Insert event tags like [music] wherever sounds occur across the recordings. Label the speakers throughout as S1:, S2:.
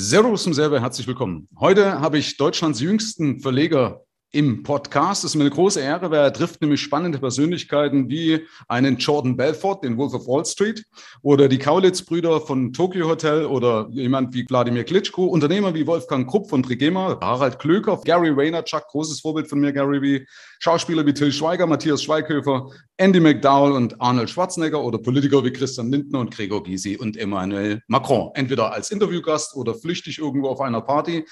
S1: Servus und selber herzlich willkommen. Heute habe ich Deutschlands jüngsten Verleger im Podcast. Es ist mir eine große Ehre, weil er trifft nämlich spannende Persönlichkeiten wie einen Jordan Belfort, den Wolf of Wall Street, oder die Kaulitz-Brüder von Tokyo Hotel oder jemand wie Wladimir Klitschko, Unternehmer wie Wolfgang Krupp von Trigema, Harald Klöker, Gary Vaynerchuk, großes Vorbild von mir, Gary V, Schauspieler wie Till Schweiger, Matthias Schweighöfer, Andy McDowell und Arnold Schwarzenegger oder Politiker wie Christian Lindner und Gregor Gysi und Emmanuel Macron. Entweder als Interviewgast oder flüchtig irgendwo auf einer Party.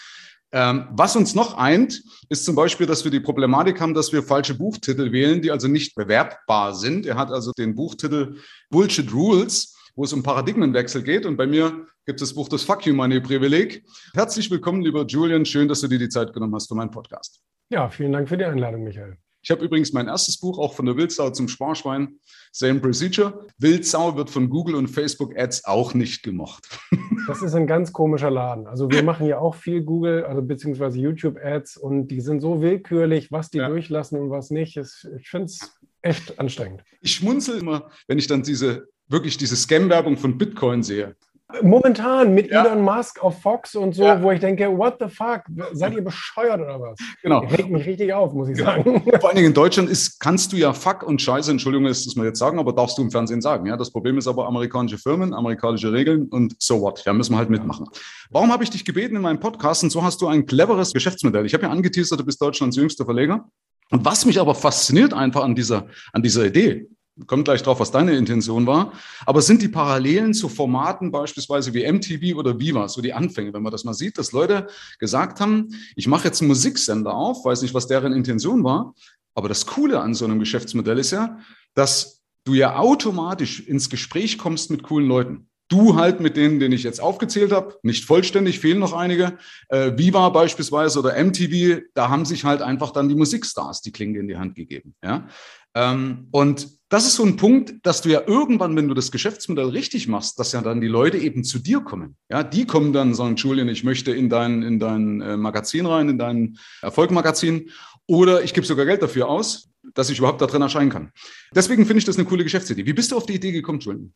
S1: Ähm, was uns noch eint, ist zum Beispiel, dass wir die Problematik haben, dass wir falsche Buchtitel wählen, die also nicht bewerbbar sind. Er hat also den Buchtitel Bullshit Rules, wo es um Paradigmenwechsel geht. Und bei mir gibt es das Buch Das Fuck You Money Privileg. Herzlich willkommen, lieber Julian. Schön, dass du dir die Zeit genommen hast für meinen Podcast.
S2: Ja, vielen Dank für die Einladung, Michael.
S1: Ich habe übrigens mein erstes Buch auch von der Wildsau zum Sparschwein, Same Procedure. Wildsau wird von Google und Facebook Ads auch nicht gemocht. [laughs]
S2: Das ist ein ganz komischer Laden. Also wir machen ja auch viel Google, also beziehungsweise YouTube Ads und die sind so willkürlich, was die ja. durchlassen und was nicht. Ich finde es echt anstrengend.
S1: Ich schmunzel immer, wenn ich dann diese wirklich diese Scam-Werbung von Bitcoin sehe.
S2: Momentan mit ja. Elon Musk auf Fox und so, ja. wo ich denke, what the fuck, seid ihr bescheuert oder was?
S1: Genau.
S2: Regt mich richtig auf, muss ich genau. sagen.
S1: Vor allen Dingen in Deutschland ist, kannst du ja Fuck und Scheiße, Entschuldigung, ist das mal jetzt sagen, aber darfst du im Fernsehen sagen. Ja, das Problem ist aber amerikanische Firmen, amerikanische Regeln und so what. Ja, müssen wir halt mitmachen. Warum habe ich dich gebeten in meinem Podcast? Und so hast du ein cleveres Geschäftsmodell. Ich habe ja angeteasert, du bist Deutschlands jüngster Verleger. Und was mich aber fasziniert einfach an dieser, an dieser Idee, kommt gleich drauf, was deine Intention war. Aber sind die Parallelen zu Formaten beispielsweise wie MTV oder Viva, so die Anfänge, wenn man das mal sieht, dass Leute gesagt haben, ich mache jetzt einen Musiksender auf, weiß nicht, was deren Intention war. Aber das Coole an so einem Geschäftsmodell ist ja, dass du ja automatisch ins Gespräch kommst mit coolen Leuten. Du halt mit denen, den ich jetzt aufgezählt habe, nicht vollständig, fehlen noch einige. Äh, Viva beispielsweise oder MTV, da haben sich halt einfach dann die Musikstars die Klinge in die Hand gegeben. Ja? Ähm, und das ist so ein Punkt, dass du ja irgendwann, wenn du das Geschäftsmodell richtig machst, dass ja dann die Leute eben zu dir kommen. Ja, die kommen dann und sagen, Julian, ich möchte in dein, in dein äh, Magazin rein, in dein Erfolgmagazin. Oder ich gebe sogar Geld dafür aus, dass ich überhaupt da drin erscheinen kann. Deswegen finde ich das eine coole Geschäftsidee. Wie bist du auf die Idee gekommen, Julian?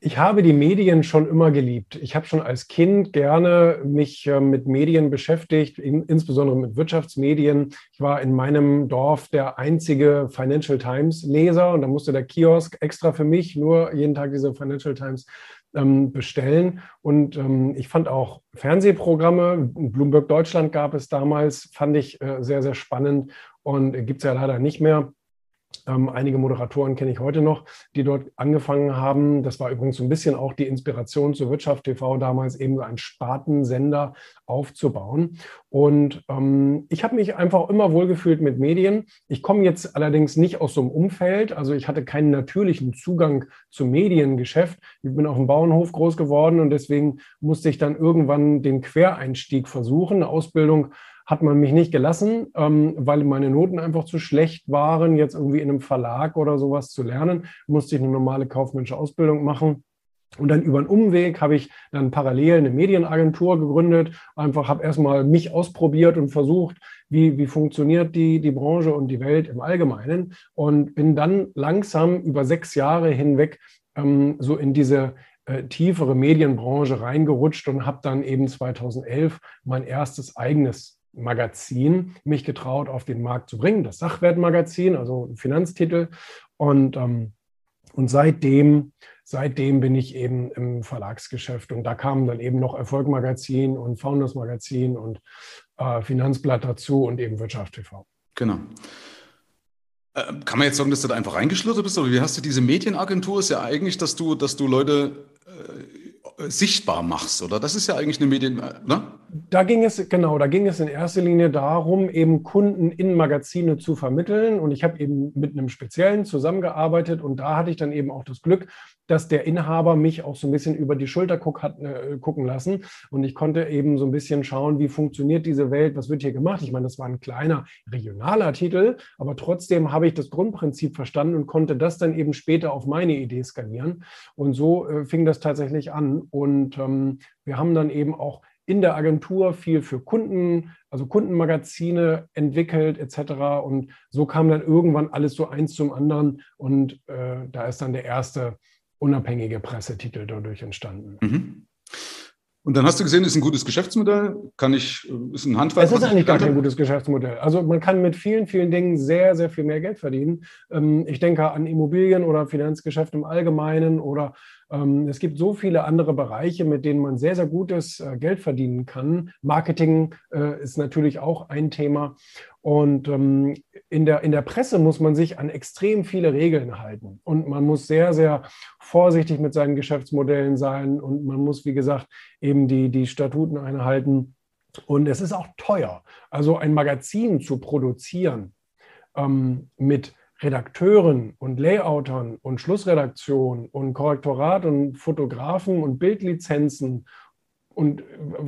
S2: Ich habe die Medien schon immer geliebt. Ich habe schon als Kind gerne mich äh, mit Medien beschäftigt, insbesondere mit Wirtschaftsmedien. Ich war in meinem Dorf der einzige Financial Times Leser und da musste der Kiosk extra für mich nur jeden Tag diese Financial Times ähm, bestellen. Und ähm, ich fand auch Fernsehprogramme, Bloomberg Deutschland gab es damals, fand ich äh, sehr, sehr spannend und gibt es ja leider nicht mehr. Ähm, einige Moderatoren kenne ich heute noch, die dort angefangen haben. Das war übrigens so ein bisschen auch die Inspiration zur Wirtschaft TV damals, eben so einen Spartensender aufzubauen. Und ähm, ich habe mich einfach immer wohlgefühlt mit Medien. Ich komme jetzt allerdings nicht aus so einem Umfeld. Also ich hatte keinen natürlichen Zugang zum Mediengeschäft. Ich bin auf dem Bauernhof groß geworden und deswegen musste ich dann irgendwann den Quereinstieg versuchen, eine Ausbildung hat man mich nicht gelassen, ähm, weil meine Noten einfach zu schlecht waren, jetzt irgendwie in einem Verlag oder sowas zu lernen. Musste ich eine normale kaufmännische Ausbildung machen. Und dann über einen Umweg habe ich dann parallel eine Medienagentur gegründet. Einfach habe erstmal mich ausprobiert und versucht, wie, wie funktioniert die, die Branche und die Welt im Allgemeinen. Und bin dann langsam über sechs Jahre hinweg ähm, so in diese äh, tiefere Medienbranche reingerutscht und habe dann eben 2011 mein erstes eigenes Magazin mich getraut, auf den Markt zu bringen, das Sachwertmagazin, also ein Finanztitel. Und, ähm, und seitdem, seitdem bin ich eben im Verlagsgeschäft. Und da kamen dann eben noch Erfolgmagazin und Founders Magazin und äh, Finanzblatt dazu und eben Wirtschaft TV.
S1: Genau. Äh, kann man jetzt sagen, dass du da einfach reingeschlittert bist? Oder wie hast du diese Medienagentur? Ist ja eigentlich, dass du, dass du Leute äh, sichtbar machst, oder? Das ist ja eigentlich eine Medien, ne?
S2: Da ging es, genau, da ging es in erster Linie darum, eben Kunden in Magazine zu vermitteln. Und ich habe eben mit einem Speziellen zusammengearbeitet und da hatte ich dann eben auch das Glück, dass der Inhaber mich auch so ein bisschen über die Schulter guck, hat, äh, gucken lassen. Und ich konnte eben so ein bisschen schauen, wie funktioniert diese Welt, was wird hier gemacht. Ich meine, das war ein kleiner regionaler Titel, aber trotzdem habe ich das Grundprinzip verstanden und konnte das dann eben später auf meine Idee skalieren. Und so äh, fing das tatsächlich an. Und ähm, wir haben dann eben auch in der Agentur viel für Kunden, also Kundenmagazine entwickelt etc. Und so kam dann irgendwann alles so eins zum anderen. Und äh, da ist dann der erste unabhängige Pressetitel dadurch entstanden. Mhm.
S1: Und dann hast du gesehen, ist ein gutes Geschäftsmodell, kann ich, ist ein Handwerk.
S2: Es ist eigentlich gar kein gutes Geschäftsmodell. Also man kann mit vielen, vielen Dingen sehr, sehr viel mehr Geld verdienen. Ähm, ich denke an Immobilien oder Finanzgeschäft im Allgemeinen oder es gibt so viele andere Bereiche, mit denen man sehr, sehr gutes äh, Geld verdienen kann. Marketing äh, ist natürlich auch ein Thema. Und ähm, in, der, in der Presse muss man sich an extrem viele Regeln halten. Und man muss sehr, sehr vorsichtig mit seinen Geschäftsmodellen sein. Und man muss, wie gesagt, eben die, die Statuten einhalten. Und es ist auch teuer. Also ein Magazin zu produzieren ähm, mit Redakteuren und Layoutern und Schlussredaktion und Korrektorat und Fotografen und Bildlizenzen und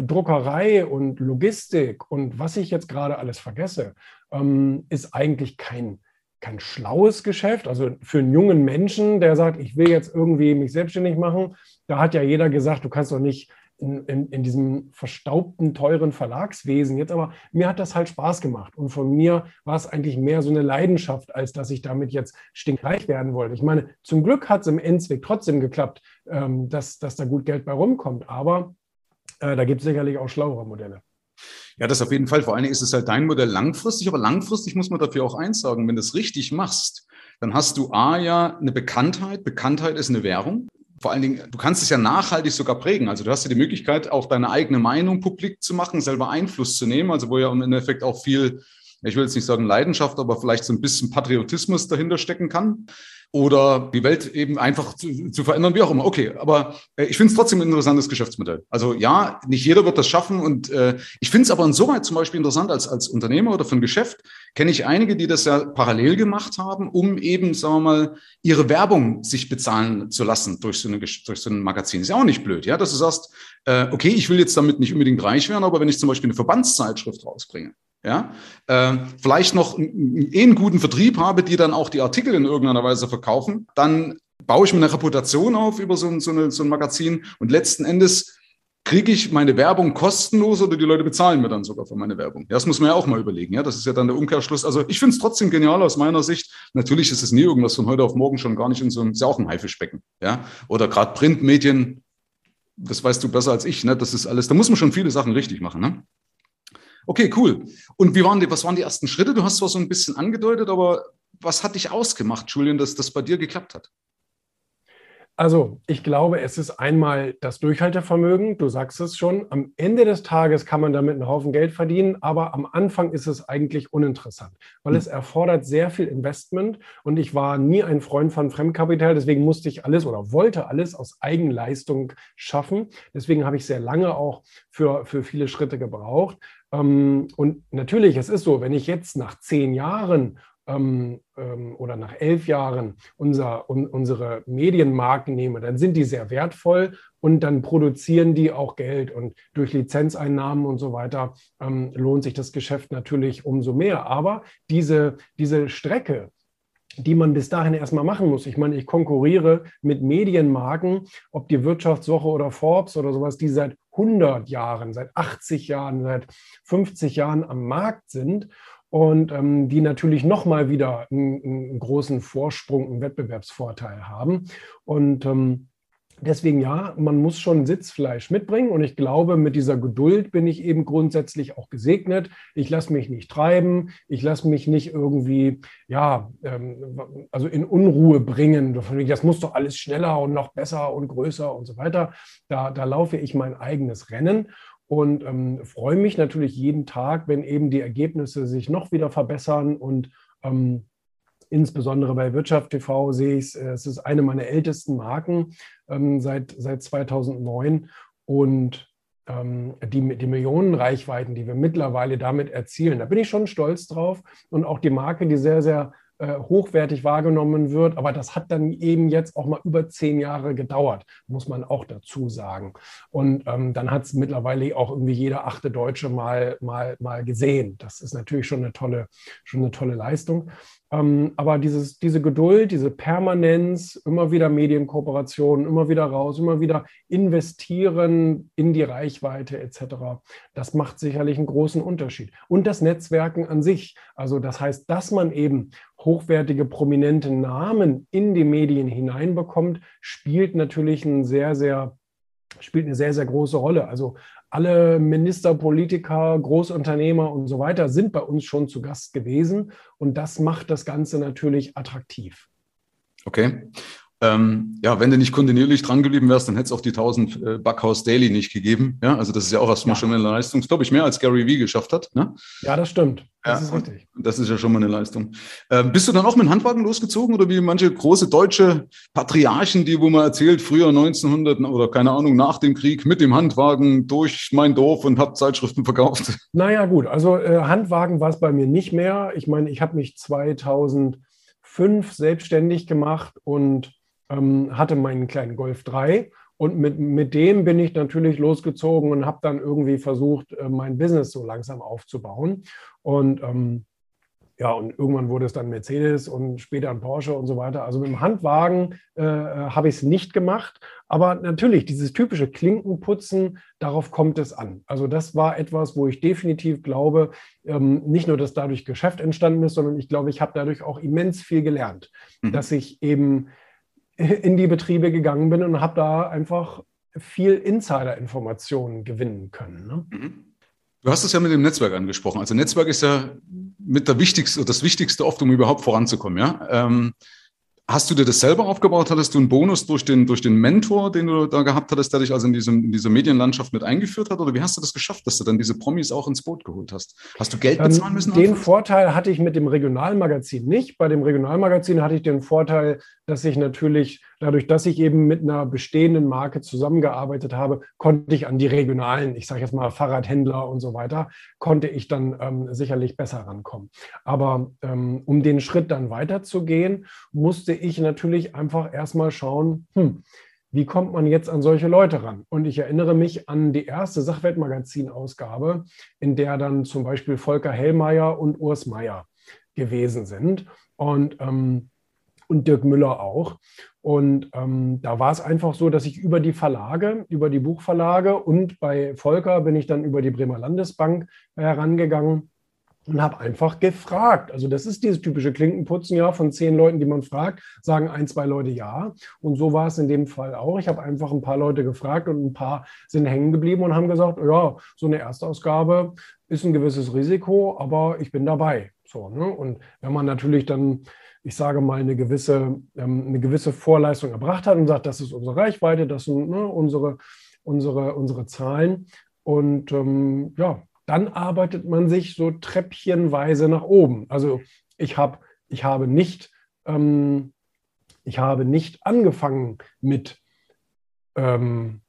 S2: Druckerei und Logistik und was ich jetzt gerade alles vergesse, ähm, ist eigentlich kein, kein schlaues Geschäft. Also für einen jungen Menschen, der sagt, ich will jetzt irgendwie mich selbstständig machen, da hat ja jeder gesagt, du kannst doch nicht in, in, in, diesem verstaubten, teuren Verlagswesen jetzt, aber mir hat das halt Spaß gemacht. Und von mir war es eigentlich mehr so eine Leidenschaft, als dass ich damit jetzt stinkreich werden wollte. Ich meine, zum Glück hat es im Endzweck trotzdem geklappt, ähm, dass, dass da gut Geld bei rumkommt. Aber äh, da gibt es sicherlich auch schlauere Modelle.
S1: Ja, das auf jeden Fall. Vor allen Dingen ist es halt dein Modell langfristig, aber langfristig muss man dafür auch eins sagen, wenn du es richtig machst, dann hast du A ja eine Bekanntheit. Bekanntheit ist eine Währung vor allen Dingen, du kannst es ja nachhaltig sogar prägen. Also du hast ja die Möglichkeit, auch deine eigene Meinung publik zu machen, selber Einfluss zu nehmen. Also wo ja im Endeffekt auch viel, ich will jetzt nicht sagen Leidenschaft, aber vielleicht so ein bisschen Patriotismus dahinter stecken kann oder die Welt eben einfach zu, zu verändern, wie auch immer. Okay, aber äh, ich finde es trotzdem ein interessantes Geschäftsmodell. Also ja, nicht jeder wird das schaffen und äh, ich finde es aber insoweit zum Beispiel interessant als, als Unternehmer oder für ein Geschäft, kenne ich einige, die das ja parallel gemacht haben, um eben, sagen wir mal, ihre Werbung sich bezahlen zu lassen durch so, eine, durch so ein Magazin. Ist ja auch nicht blöd, ja, dass du sagst, äh, okay, ich will jetzt damit nicht unbedingt reich werden, aber wenn ich zum Beispiel eine Verbandszeitschrift rausbringe, ja, äh, vielleicht noch einen, einen guten Vertrieb habe, die dann auch die Artikel in irgendeiner Weise verkaufen, dann baue ich mir eine Reputation auf über so ein, so, eine, so ein Magazin und letzten Endes kriege ich meine Werbung kostenlos oder die Leute bezahlen mir dann sogar für meine Werbung? Ja, das muss man ja auch mal überlegen. Ja, das ist ja dann der Umkehrschluss. Also ich finde es trotzdem genial aus meiner Sicht. Natürlich ist es nie irgendwas von heute auf morgen schon gar nicht in so einem, ist ja auch ein Haifischbecken. Ja, oder gerade Printmedien. Das weißt du besser als ich. Ne? Das ist alles. Da muss man schon viele Sachen richtig machen. Ne? Okay, cool. Und wie waren die, was waren die ersten Schritte? Du hast zwar so ein bisschen angedeutet, aber was hat dich ausgemacht, Julian, dass das bei dir geklappt hat?
S2: Also, ich glaube, es ist einmal das Durchhaltevermögen. Du sagst es schon. Am Ende des Tages kann man damit einen Haufen Geld verdienen, aber am Anfang ist es eigentlich uninteressant, weil hm. es erfordert sehr viel Investment und ich war nie ein Freund von Fremdkapital. Deswegen musste ich alles oder wollte alles aus Eigenleistung schaffen. Deswegen habe ich sehr lange auch für, für viele Schritte gebraucht. Ähm, und natürlich, es ist so, wenn ich jetzt nach zehn Jahren ähm, ähm, oder nach elf Jahren unser, un, unsere Medienmarken nehme, dann sind die sehr wertvoll und dann produzieren die auch Geld. Und durch Lizenzeinnahmen und so weiter ähm, lohnt sich das Geschäft natürlich umso mehr. Aber diese, diese Strecke, die man bis dahin erstmal machen muss. Ich meine, ich konkurriere mit Medienmarken, ob die Wirtschaftswoche oder Forbes oder sowas, die seit 100 Jahren, seit 80 Jahren, seit 50 Jahren am Markt sind und ähm, die natürlich nochmal wieder einen, einen, großen Vorsprung, einen Wettbewerbsvorteil haben. Und ähm, Deswegen ja, man muss schon Sitzfleisch mitbringen und ich glaube, mit dieser Geduld bin ich eben grundsätzlich auch gesegnet. Ich lasse mich nicht treiben, ich lasse mich nicht irgendwie, ja, ähm, also in Unruhe bringen. Das muss doch alles schneller und noch besser und größer und so weiter. Da, da laufe ich mein eigenes Rennen und ähm, freue mich natürlich jeden Tag, wenn eben die Ergebnisse sich noch wieder verbessern und ähm, insbesondere bei Wirtschaft TV sehe ich es, äh, es ist eine meiner ältesten Marken ähm, seit, seit 2009 und ähm, die, die Millionenreichweiten, die wir mittlerweile damit erzielen, da bin ich schon stolz drauf. Und auch die Marke, die sehr, sehr äh, hochwertig wahrgenommen wird. Aber das hat dann eben jetzt auch mal über zehn Jahre gedauert, muss man auch dazu sagen. Und ähm, dann hat es mittlerweile auch irgendwie jeder achte Deutsche mal, mal, mal gesehen. Das ist natürlich schon eine tolle, schon eine tolle Leistung. Ähm, aber dieses, diese Geduld, diese Permanenz, immer wieder Medienkooperationen, immer wieder raus, immer wieder investieren in die Reichweite etc., das macht sicherlich einen großen Unterschied. Und das Netzwerken an sich. Also das heißt, dass man eben hochwertige, prominente Namen in die Medien hineinbekommt, spielt natürlich einen sehr, sehr spielt eine sehr, sehr große Rolle. Also alle Minister, Politiker, Großunternehmer und so weiter sind bei uns schon zu Gast gewesen. Und das macht das Ganze natürlich attraktiv.
S1: Okay. Ähm, ja, wenn du nicht kontinuierlich dran geblieben wärst, dann hätte es auch die 1000 äh, Backhaus Daily nicht gegeben. Ja, also das ist ja auch erstmal ja. schon eine Leistung. Das glaube ich mehr als Gary Vee geschafft hat. Ne?
S2: Ja, das stimmt. Das
S1: ja, ist richtig. Das ist ja schon mal eine Leistung. Ähm, bist du dann auch mit dem Handwagen losgezogen oder wie manche große deutsche Patriarchen, die, wo man erzählt, früher 1900 oder keine Ahnung, nach dem Krieg mit dem Handwagen durch mein Dorf und habe Zeitschriften verkauft?
S2: Naja, gut. Also äh, Handwagen war es bei mir nicht mehr. Ich meine, ich habe mich 2005 selbstständig gemacht und ähm, hatte meinen kleinen Golf 3 und mit, mit dem bin ich natürlich losgezogen und habe dann irgendwie versucht, äh, mein Business so langsam aufzubauen. Und ähm, ja, und irgendwann wurde es dann Mercedes und später ein Porsche und so weiter. Also mit dem Handwagen äh, habe ich es nicht gemacht. Aber natürlich, dieses typische Klinkenputzen, darauf kommt es an. Also das war etwas, wo ich definitiv glaube, ähm, nicht nur, dass dadurch Geschäft entstanden ist, sondern ich glaube, ich habe dadurch auch immens viel gelernt, mhm. dass ich eben in die Betriebe gegangen bin und habe da einfach viel Insider-Informationen gewinnen können. Ne?
S1: Mhm. Du hast es ja mit dem Netzwerk angesprochen. Also Netzwerk ist ja mit der wichtigste, das Wichtigste oft, um überhaupt voranzukommen. Ja? Ähm, Hast du dir das selber aufgebaut? Hattest du einen Bonus durch den, durch den Mentor, den du da gehabt hattest, der dich also in, diesem, in dieser Medienlandschaft mit eingeführt hat? Oder wie hast du das geschafft, dass du dann diese Promis auch ins Boot geholt hast? Hast du Geld bezahlen müssen?
S2: Den Vorteil hatte ich mit dem Regionalmagazin nicht. Bei dem Regionalmagazin hatte ich den Vorteil, dass ich natürlich, dadurch, dass ich eben mit einer bestehenden Marke zusammengearbeitet habe, konnte ich an die regionalen, ich sage jetzt mal Fahrradhändler und so weiter, konnte ich dann ähm, sicherlich besser rankommen. Aber ähm, um den Schritt dann weiterzugehen, musste ich natürlich einfach erstmal schauen, hm, wie kommt man jetzt an solche Leute ran? Und ich erinnere mich an die erste Sachweltmagazin-Ausgabe, in der dann zum Beispiel Volker Hellmeier und Urs Meier gewesen sind und, ähm, und Dirk Müller auch. Und ähm, da war es einfach so, dass ich über die Verlage, über die Buchverlage und bei Volker bin ich dann über die Bremer Landesbank herangegangen und habe einfach gefragt. Also das ist dieses typische Klinkenputzen, ja, von zehn Leuten, die man fragt, sagen ein, zwei Leute ja. Und so war es in dem Fall auch. Ich habe einfach ein paar Leute gefragt und ein paar sind hängen geblieben und haben gesagt, ja, so eine Erstausgabe ist ein gewisses Risiko, aber ich bin dabei. So, ne? Und wenn man natürlich dann, ich sage mal, eine gewisse, ähm, eine gewisse Vorleistung erbracht hat und sagt, das ist unsere Reichweite, das sind ne, unsere, unsere, unsere Zahlen. Und ähm, ja, dann arbeitet man sich so treppchenweise nach oben. Also ich, hab, ich, habe, nicht, ähm, ich habe nicht angefangen mit, ähm,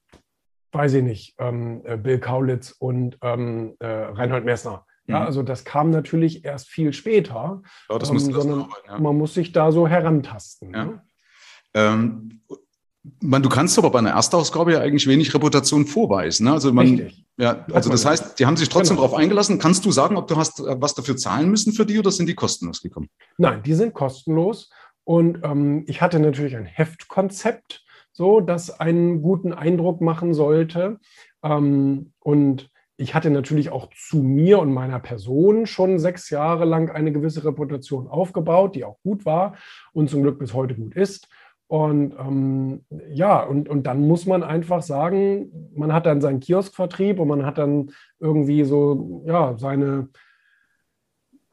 S2: weiß ich nicht, ähm, äh, Bill Kaulitz und ähm, äh, Reinhold Messner. Ja, mhm. also das kam natürlich erst viel später, ja, ähm, sondern arbeiten, ja. man muss sich da so herantasten. Ja. Ne?
S1: Ähm, man, du kannst aber bei einer Erstausgabe ja eigentlich wenig Reputation vorweisen. Ne? Also man, Richtig. Ja, also das heißt, die haben sich trotzdem genau. darauf eingelassen. Kannst du sagen, ob du hast äh, was dafür zahlen müssen für die oder sind die kostenlos gekommen?
S2: Nein, die sind kostenlos. Und ähm, ich hatte natürlich ein Heftkonzept, so das einen guten Eindruck machen sollte. Ähm, und ich hatte natürlich auch zu mir und meiner Person schon sechs Jahre lang eine gewisse Reputation aufgebaut, die auch gut war und zum Glück bis heute gut ist. Und ähm, ja, und, und dann muss man einfach sagen, man hat dann seinen Kioskvertrieb und man hat dann irgendwie so, ja, seine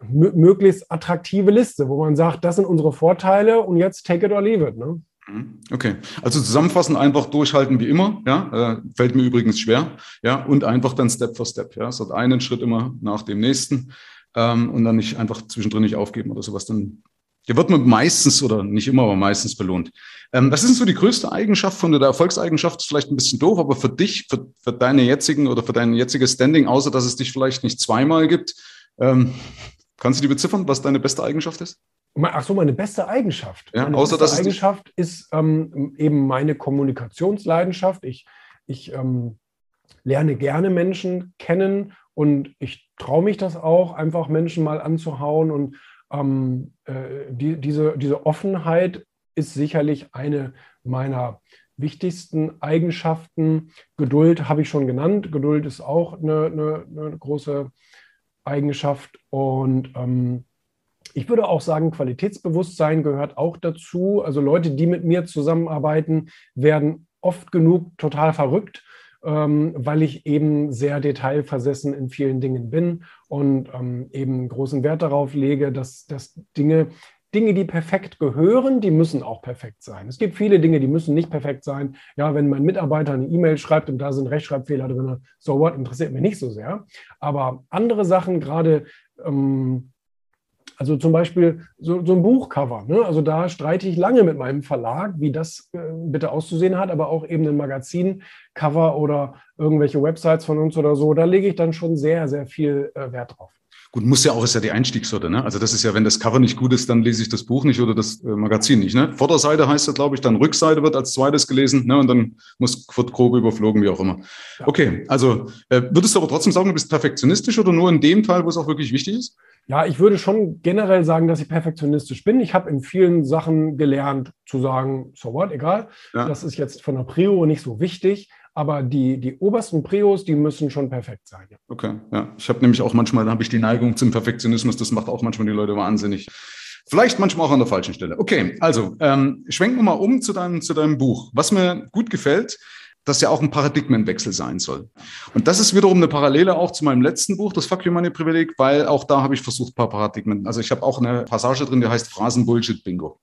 S2: möglichst attraktive Liste, wo man sagt, das sind unsere Vorteile und jetzt take it or leave it. Ne?
S1: Mhm. Okay, also zusammenfassen, einfach durchhalten wie immer, ja, äh, fällt mir übrigens schwer, ja, und einfach dann Step for Step, ja, so einen Schritt immer nach dem nächsten ähm, und dann nicht einfach zwischendrin nicht aufgeben oder sowas, dann hier wird man meistens oder nicht immer, aber meistens belohnt. Ähm, was ist denn so die größte Eigenschaft von der Erfolgseigenschaft? Ist vielleicht ein bisschen doof, aber für dich, für, für deine jetzigen oder für dein jetziges Standing, außer dass es dich vielleicht nicht zweimal gibt, ähm, kannst du die beziffern, was deine beste Eigenschaft ist?
S2: Ach so, meine beste Eigenschaft.
S1: Ja,
S2: meine
S1: außer
S2: beste Eigenschaft ist ähm, eben meine Kommunikationsleidenschaft. Ich, ich ähm, lerne gerne Menschen kennen und ich traue mich das auch, einfach Menschen mal anzuhauen und ähm, äh, die, diese, diese Offenheit ist sicherlich eine meiner wichtigsten Eigenschaften. Geduld habe ich schon genannt. Geduld ist auch eine, eine, eine große Eigenschaft. Und ähm, ich würde auch sagen, Qualitätsbewusstsein gehört auch dazu. Also Leute, die mit mir zusammenarbeiten, werden oft genug total verrückt, ähm, weil ich eben sehr detailversessen in vielen Dingen bin und ähm, eben großen Wert darauf lege, dass, dass Dinge Dinge, die perfekt gehören, die müssen auch perfekt sein. Es gibt viele Dinge, die müssen nicht perfekt sein. Ja, wenn mein Mitarbeiter eine E-Mail schreibt und da sind Rechtschreibfehler drin, so what, interessiert mich nicht so sehr. Aber andere Sachen, gerade, ähm, also zum Beispiel so, so ein Buchcover, ne? also da streite ich lange mit meinem Verlag, wie das äh, bitte auszusehen hat, aber auch eben ein Magazincover oder irgendwelche Websites von uns oder so, da lege ich dann schon sehr, sehr viel äh, Wert drauf.
S1: Gut, muss ja auch, ist ja die Einstiegshürde, ne? Also das ist ja, wenn das Cover nicht gut ist, dann lese ich das Buch nicht oder das äh, Magazin nicht, ne? Vorderseite heißt ja, glaube ich, dann Rückseite wird als zweites gelesen, ne? Und dann muss, wird grob überflogen, wie auch immer. Ja. Okay, also äh, würdest du aber trotzdem sagen, du bist perfektionistisch oder nur in dem Teil, wo es auch wirklich wichtig ist?
S2: Ja, ich würde schon generell sagen, dass ich perfektionistisch bin. Ich habe in vielen Sachen gelernt zu sagen, so what, egal. Ja. Das ist jetzt von der Prio nicht so wichtig. Aber die, die obersten Prios, die müssen schon perfekt sein.
S1: Okay, ja. Ich habe nämlich auch manchmal, habe ich die Neigung zum Perfektionismus. Das macht auch manchmal die Leute wahnsinnig. Vielleicht manchmal auch an der falschen Stelle. Okay, also ähm, schwenken wir mal um zu deinem, zu deinem Buch. Was mir gut gefällt, dass ja auch ein Paradigmenwechsel sein soll. Und das ist wiederum eine Parallele auch zu meinem letzten Buch, das Fuck You Money Privileg, weil auch da habe ich versucht, ein paar Paradigmen. Also ich habe auch eine Passage drin, die heißt Phrasen-Bullshit-Bingo.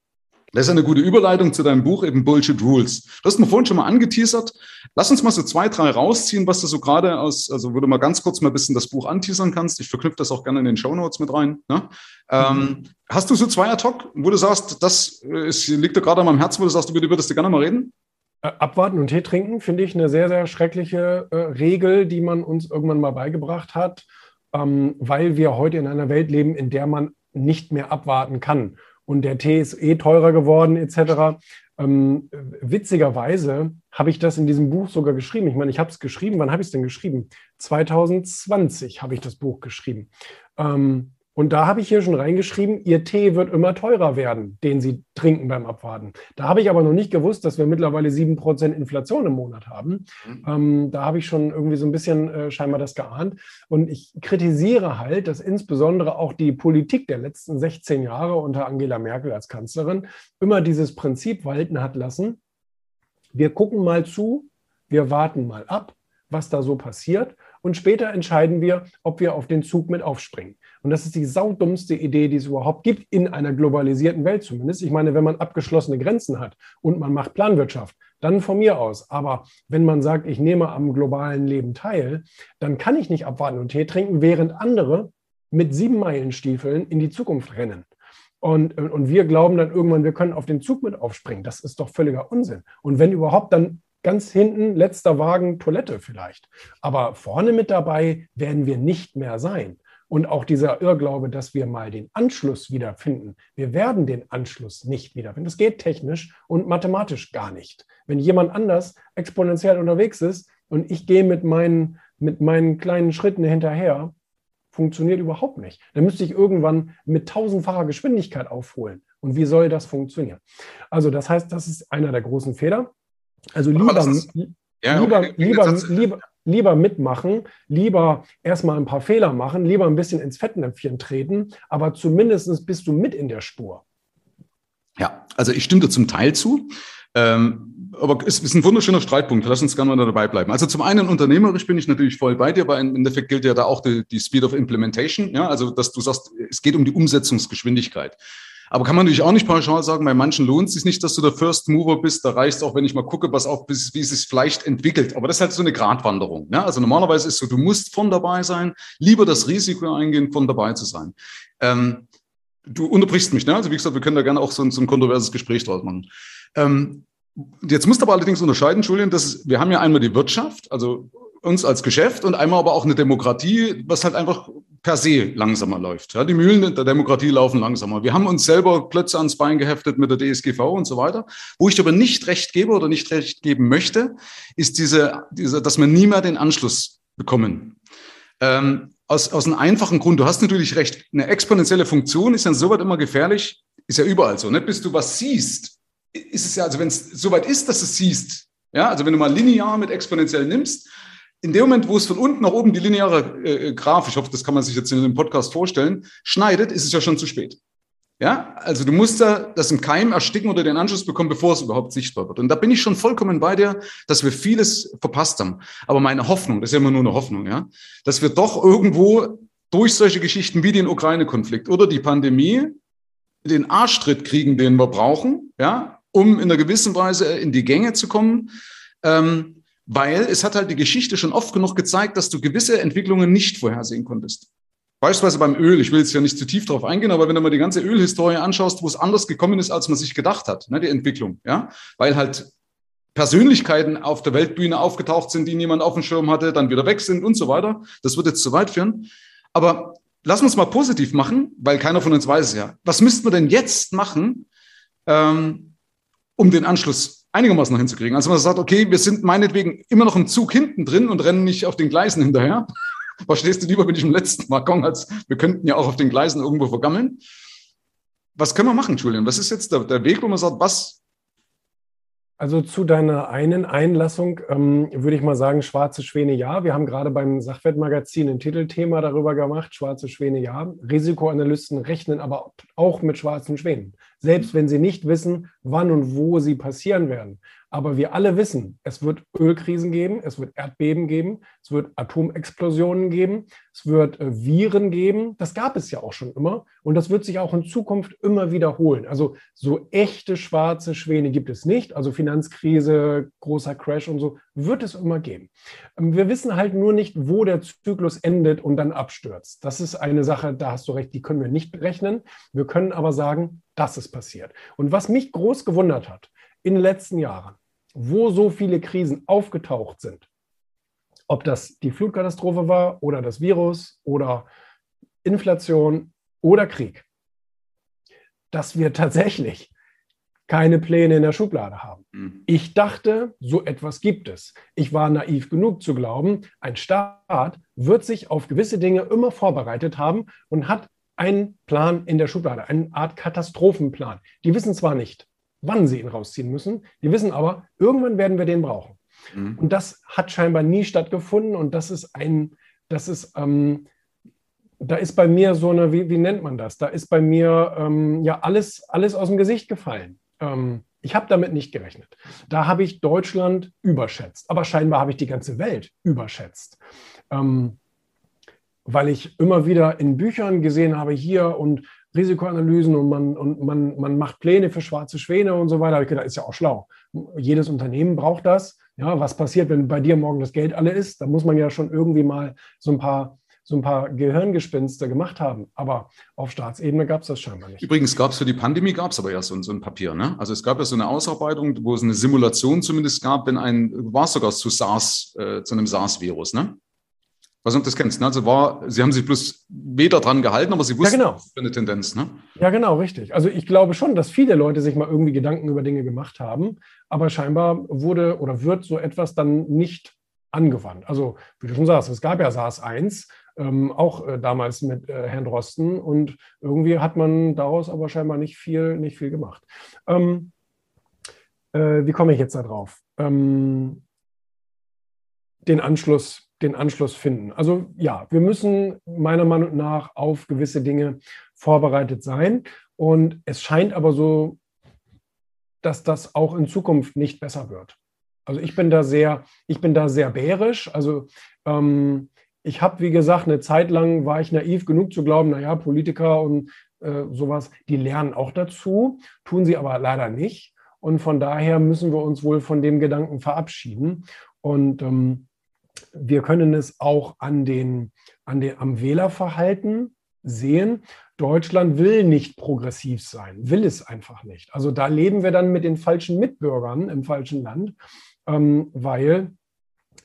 S1: Das ist eine gute Überleitung zu deinem Buch, eben Bullshit Rules. Du hast mir vorhin schon mal angeteasert. Lass uns mal so zwei, drei rausziehen, was du so gerade aus, also du mal ganz kurz mal ein bisschen das Buch anteasern kannst. Ich verknüpfe das auch gerne in den Show Notes mit rein. Ne? Ähm, mhm. hast du so zwei ad hoc, wo du sagst, das ist, liegt dir gerade an meinem Herzen, wo du sagst, über die würdest du gerne mal reden?
S2: Äh, abwarten und Tee trinken finde ich eine sehr, sehr schreckliche äh, Regel, die man uns irgendwann mal beigebracht hat, ähm, weil wir heute in einer Welt leben, in der man nicht mehr abwarten kann und der Tee ist eh teurer geworden etc. Ähm, witzigerweise habe ich das in diesem Buch sogar geschrieben. Ich meine, ich habe es geschrieben. Wann habe ich es denn geschrieben? 2020 habe ich das Buch geschrieben. Ähm, und da habe ich hier schon reingeschrieben, Ihr Tee wird immer teurer werden, den Sie trinken beim Abwarten. Da habe ich aber noch nicht gewusst, dass wir mittlerweile 7% Inflation im Monat haben. Mhm. Ähm, da habe ich schon irgendwie so ein bisschen äh, scheinbar das geahnt. Und ich kritisiere halt, dass insbesondere auch die Politik der letzten 16 Jahre unter Angela Merkel als Kanzlerin immer dieses Prinzip walten hat lassen. Wir gucken mal zu, wir warten mal ab, was da so passiert. Und später entscheiden wir, ob wir auf den Zug mit aufspringen. Und das ist die saudummste Idee, die es überhaupt gibt, in einer globalisierten Welt zumindest. Ich meine, wenn man abgeschlossene Grenzen hat und man macht Planwirtschaft, dann von mir aus. Aber wenn man sagt, ich nehme am globalen Leben teil, dann kann ich nicht abwarten und Tee trinken, während andere mit sieben Meilenstiefeln in die Zukunft rennen. Und, und wir glauben dann irgendwann, wir können auf den Zug mit aufspringen. Das ist doch völliger Unsinn. Und wenn überhaupt, dann ganz hinten, letzter Wagen, Toilette vielleicht. Aber vorne mit dabei werden wir nicht mehr sein. Und auch dieser Irrglaube, dass wir mal den Anschluss wiederfinden. Wir werden den Anschluss nicht wiederfinden. Das geht technisch und mathematisch gar nicht. Wenn jemand anders exponentiell unterwegs ist und ich gehe mit meinen, mit meinen kleinen Schritten hinterher, funktioniert überhaupt nicht. Dann müsste ich irgendwann mit tausendfacher Geschwindigkeit aufholen. Und wie soll das funktionieren? Also das heißt, das ist einer der großen Fehler. Also lieber, ja, lieber, okay. lieber, lieber, lieber mitmachen, lieber erstmal ein paar Fehler machen, lieber ein bisschen ins Fettnäpfchen treten, aber zumindest bist du mit in der Spur.
S1: Ja, also ich stimme dir zum Teil zu. Ähm, aber es ist ein wunderschöner Streitpunkt. Lass uns gerne mal dabei bleiben. Also zum einen unternehmerisch bin ich natürlich voll bei dir, weil im Endeffekt gilt ja da auch die, die Speed of Implementation. Ja, also dass du sagst, es geht um die Umsetzungsgeschwindigkeit. Aber kann man natürlich auch nicht pauschal sagen, bei manchen lohnt es sich nicht, dass du der First Mover bist. Da reicht es auch, wenn ich mal gucke, was auch, wie es sich vielleicht entwickelt. Aber das ist halt so eine Gratwanderung. Ne? Also normalerweise ist es so, du musst von dabei sein, lieber das Risiko eingehen, von dabei zu sein. Ähm, du unterbrichst mich, ne? Also wie gesagt, wir können da gerne auch so ein, so ein kontroverses Gespräch draus machen. Ähm, jetzt musst du aber allerdings unterscheiden, Julian, dass wir haben ja einmal die Wirtschaft, also uns als Geschäft und einmal aber auch eine Demokratie, was halt einfach per se langsamer läuft. Ja, die Mühlen der Demokratie laufen langsamer. Wir haben uns selber Klötze ans Bein geheftet mit der DSGV und so weiter. Wo ich aber nicht recht gebe oder nicht recht geben möchte, ist diese, diese dass wir nie mehr den Anschluss bekommen. Ähm, aus, aus einem einfachen Grund. Du hast natürlich recht. Eine exponentielle Funktion ist ja soweit immer gefährlich. Ist ja überall so. Nicht? Bis du was siehst, ist es ja, also wenn es soweit ist, dass du es siehst, ja, also wenn du mal linear mit exponentiell nimmst, in dem Moment, wo es von unten nach oben die lineare äh, Graph, ich hoffe, das kann man sich jetzt in dem Podcast vorstellen, schneidet, ist es ja schon zu spät. Ja, also du musst da das im Keim ersticken oder den Anschluss bekommen, bevor es überhaupt sichtbar wird. Und da bin ich schon vollkommen bei dir, dass wir vieles verpasst haben. Aber meine Hoffnung, das ist ja immer nur eine Hoffnung, ja, dass wir doch irgendwo durch solche Geschichten wie den Ukraine-Konflikt oder die Pandemie den Arschtritt kriegen, den wir brauchen, ja, um in einer gewissen Weise in die Gänge zu kommen. Ähm, weil es hat halt die Geschichte schon oft genug gezeigt, dass du gewisse Entwicklungen nicht vorhersehen konntest. Beispielsweise beim Öl, ich will jetzt ja nicht zu tief darauf eingehen, aber wenn du mal die ganze Ölhistorie anschaust, wo es anders gekommen ist, als man sich gedacht hat, ne, die Entwicklung, ja, weil halt Persönlichkeiten auf der Weltbühne aufgetaucht sind, die niemand auf dem Schirm hatte, dann wieder weg sind und so weiter. Das wird jetzt zu weit führen. Aber lass uns mal positiv machen, weil keiner von uns weiß es ja. Was müssten wir denn jetzt machen, ähm, um den Anschluss einigermaßen noch hinzukriegen? Also man sagt, okay, wir sind meinetwegen immer noch im Zug hinten drin und rennen nicht auf den Gleisen hinterher. [laughs] Verstehst du lieber mit dem letzten Waggon, als wir könnten ja auch auf den Gleisen irgendwo vergammeln. Was können wir machen, Julian? Was ist jetzt der, der Weg, wo man sagt, was
S2: also zu deiner einen Einlassung ähm, würde ich mal sagen, schwarze Schwäne ja. Wir haben gerade beim Sachwertmagazin ein Titelthema darüber gemacht, schwarze Schwäne ja. Risikoanalysten rechnen aber auch mit schwarzen Schwänen, selbst wenn sie nicht wissen, wann und wo sie passieren werden. Aber wir alle wissen, es wird Ölkrisen geben, es wird Erdbeben geben, es wird Atomexplosionen geben, es wird äh, Viren geben. Das gab es ja auch schon immer und das wird sich auch in Zukunft immer wiederholen. Also so echte schwarze Schwäne gibt es nicht. Also Finanzkrise, großer Crash und so wird es immer geben. Ähm, wir wissen halt nur nicht, wo der Zyklus endet und dann abstürzt. Das ist eine Sache, da hast du recht, die können wir nicht berechnen. Wir können aber sagen, dass es passiert. Und was mich groß gewundert hat, in den letzten Jahren, wo so viele Krisen aufgetaucht sind, ob das die Flutkatastrophe war oder das Virus oder Inflation oder Krieg, dass wir tatsächlich keine Pläne in der Schublade haben. Mhm. Ich dachte, so etwas gibt es. Ich war naiv genug zu glauben, ein Staat wird sich auf gewisse Dinge immer vorbereitet haben und hat einen Plan in der Schublade, eine Art Katastrophenplan. Die wissen zwar nicht, wann sie ihn rausziehen müssen. Die wissen aber, irgendwann werden wir den brauchen. Mhm. Und das hat scheinbar nie stattgefunden und das ist ein, das ist, ähm, da ist bei mir so eine, wie, wie nennt man das? Da ist bei mir ähm, ja alles, alles aus dem Gesicht gefallen. Ähm, ich habe damit nicht gerechnet. Da habe ich Deutschland überschätzt, aber scheinbar habe ich die ganze Welt überschätzt. Ähm, weil ich immer wieder in Büchern gesehen habe, hier und Risikoanalysen und man, und man, man macht Pläne für schwarze Schwäne und so weiter. Habe ich gedacht, ist ja auch schlau. Jedes Unternehmen braucht das. Ja, was passiert, wenn bei dir morgen das Geld alle ist? Da muss man ja schon irgendwie mal so ein paar so ein paar Gehirngespinste gemacht haben. Aber auf Staatsebene gab es das scheinbar nicht.
S1: Übrigens gab es für die Pandemie gab es aber ja so, so, ein Papier. Ne? Also es gab ja so eine Ausarbeitung, wo es eine Simulation zumindest gab, wenn ein, war sogar zu SARS, äh, zu einem SARS-Virus. Ne? Was du das kennst, ne? Also war, sie haben sich bloß weder dran gehalten, aber sie wussten,
S2: ja, genau.
S1: für eine Tendenz, ne?
S2: Ja, genau, richtig. Also ich glaube schon, dass viele Leute sich mal irgendwie Gedanken über Dinge gemacht haben, aber scheinbar wurde oder wird so etwas dann nicht angewandt. Also, wie du schon sagst, es gab ja SARS 1, ähm, auch äh, damals mit äh, Herrn Drosten und irgendwie hat man daraus aber scheinbar nicht viel, nicht viel gemacht. Ähm, äh, wie komme ich jetzt da drauf? Ähm, den Anschluss den Anschluss finden. Also ja, wir müssen meiner Meinung nach auf gewisse Dinge vorbereitet sein. Und es scheint aber so, dass das auch in Zukunft nicht besser wird. Also ich bin da sehr, ich bin da sehr bärisch. Also ähm, ich habe, wie gesagt, eine Zeit lang war ich naiv genug zu glauben, naja, Politiker und äh, sowas, die lernen auch dazu, tun sie aber leider nicht. Und von daher müssen wir uns wohl von dem Gedanken verabschieden. Und ähm, wir können es auch an den, an den, am Wählerverhalten sehen. Deutschland will nicht progressiv sein, will es einfach nicht. Also da leben wir dann mit den falschen Mitbürgern im falschen Land, ähm, weil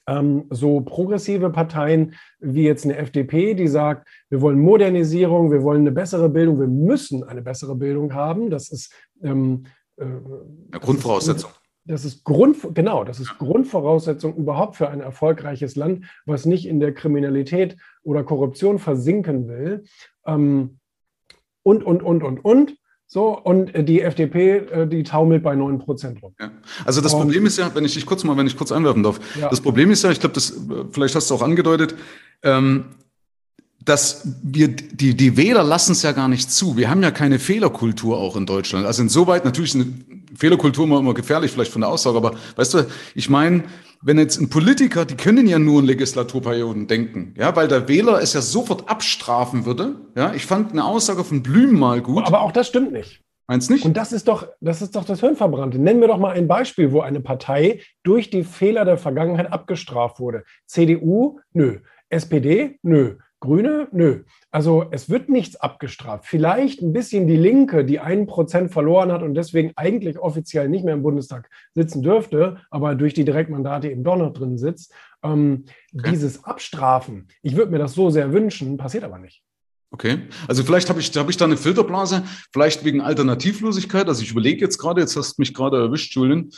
S2: ähm, so progressive Parteien wie jetzt eine FDP, die sagt, wir wollen Modernisierung, wir wollen eine bessere Bildung, wir müssen eine bessere Bildung haben. Das ist ähm,
S1: äh, eine Grundvoraussetzung. Ist,
S2: das ist Grund, genau, das ist Grundvoraussetzung überhaupt für ein erfolgreiches Land, was nicht in der Kriminalität oder Korruption versinken will. Ähm, und, und, und, und, und. So, und die FDP, äh, die taumelt bei 9 Prozent rum.
S1: Ja. Also das und, Problem ist ja, wenn ich dich kurz mal, wenn ich kurz einwerfen darf, ja. das Problem ist ja, ich glaube, das, vielleicht hast du auch angedeutet, ähm, dass wir, die, die Wähler lassen es ja gar nicht zu. Wir haben ja keine Fehlerkultur auch in Deutschland. Also insoweit natürlich eine Fehlerkultur immer, immer gefährlich, vielleicht von der Aussage, aber weißt du, ich meine, wenn jetzt ein Politiker, die können ja nur in Legislaturperioden denken, ja, weil der Wähler es ja sofort abstrafen würde. Ja, ich fand eine Aussage von Blüm mal gut.
S2: Aber auch das stimmt nicht.
S1: Meinst nicht?
S2: Und das ist doch, das ist doch das Hirnverbrannte. Nennen wir doch mal ein Beispiel, wo eine Partei durch die Fehler der Vergangenheit abgestraft wurde. CDU, nö. SPD, nö. Grüne? Nö. Also es wird nichts abgestraft. Vielleicht ein bisschen die Linke, die einen Prozent verloren hat und deswegen eigentlich offiziell nicht mehr im Bundestag sitzen dürfte, aber durch die Direktmandate eben doch noch drin sitzt. Ähm, okay. Dieses Abstrafen, ich würde mir das so sehr wünschen, passiert aber nicht.
S1: Okay, also vielleicht habe ich, hab ich da eine Filterblase, vielleicht wegen Alternativlosigkeit. Also ich überlege jetzt gerade, jetzt hast du mich gerade erwischt, Julian.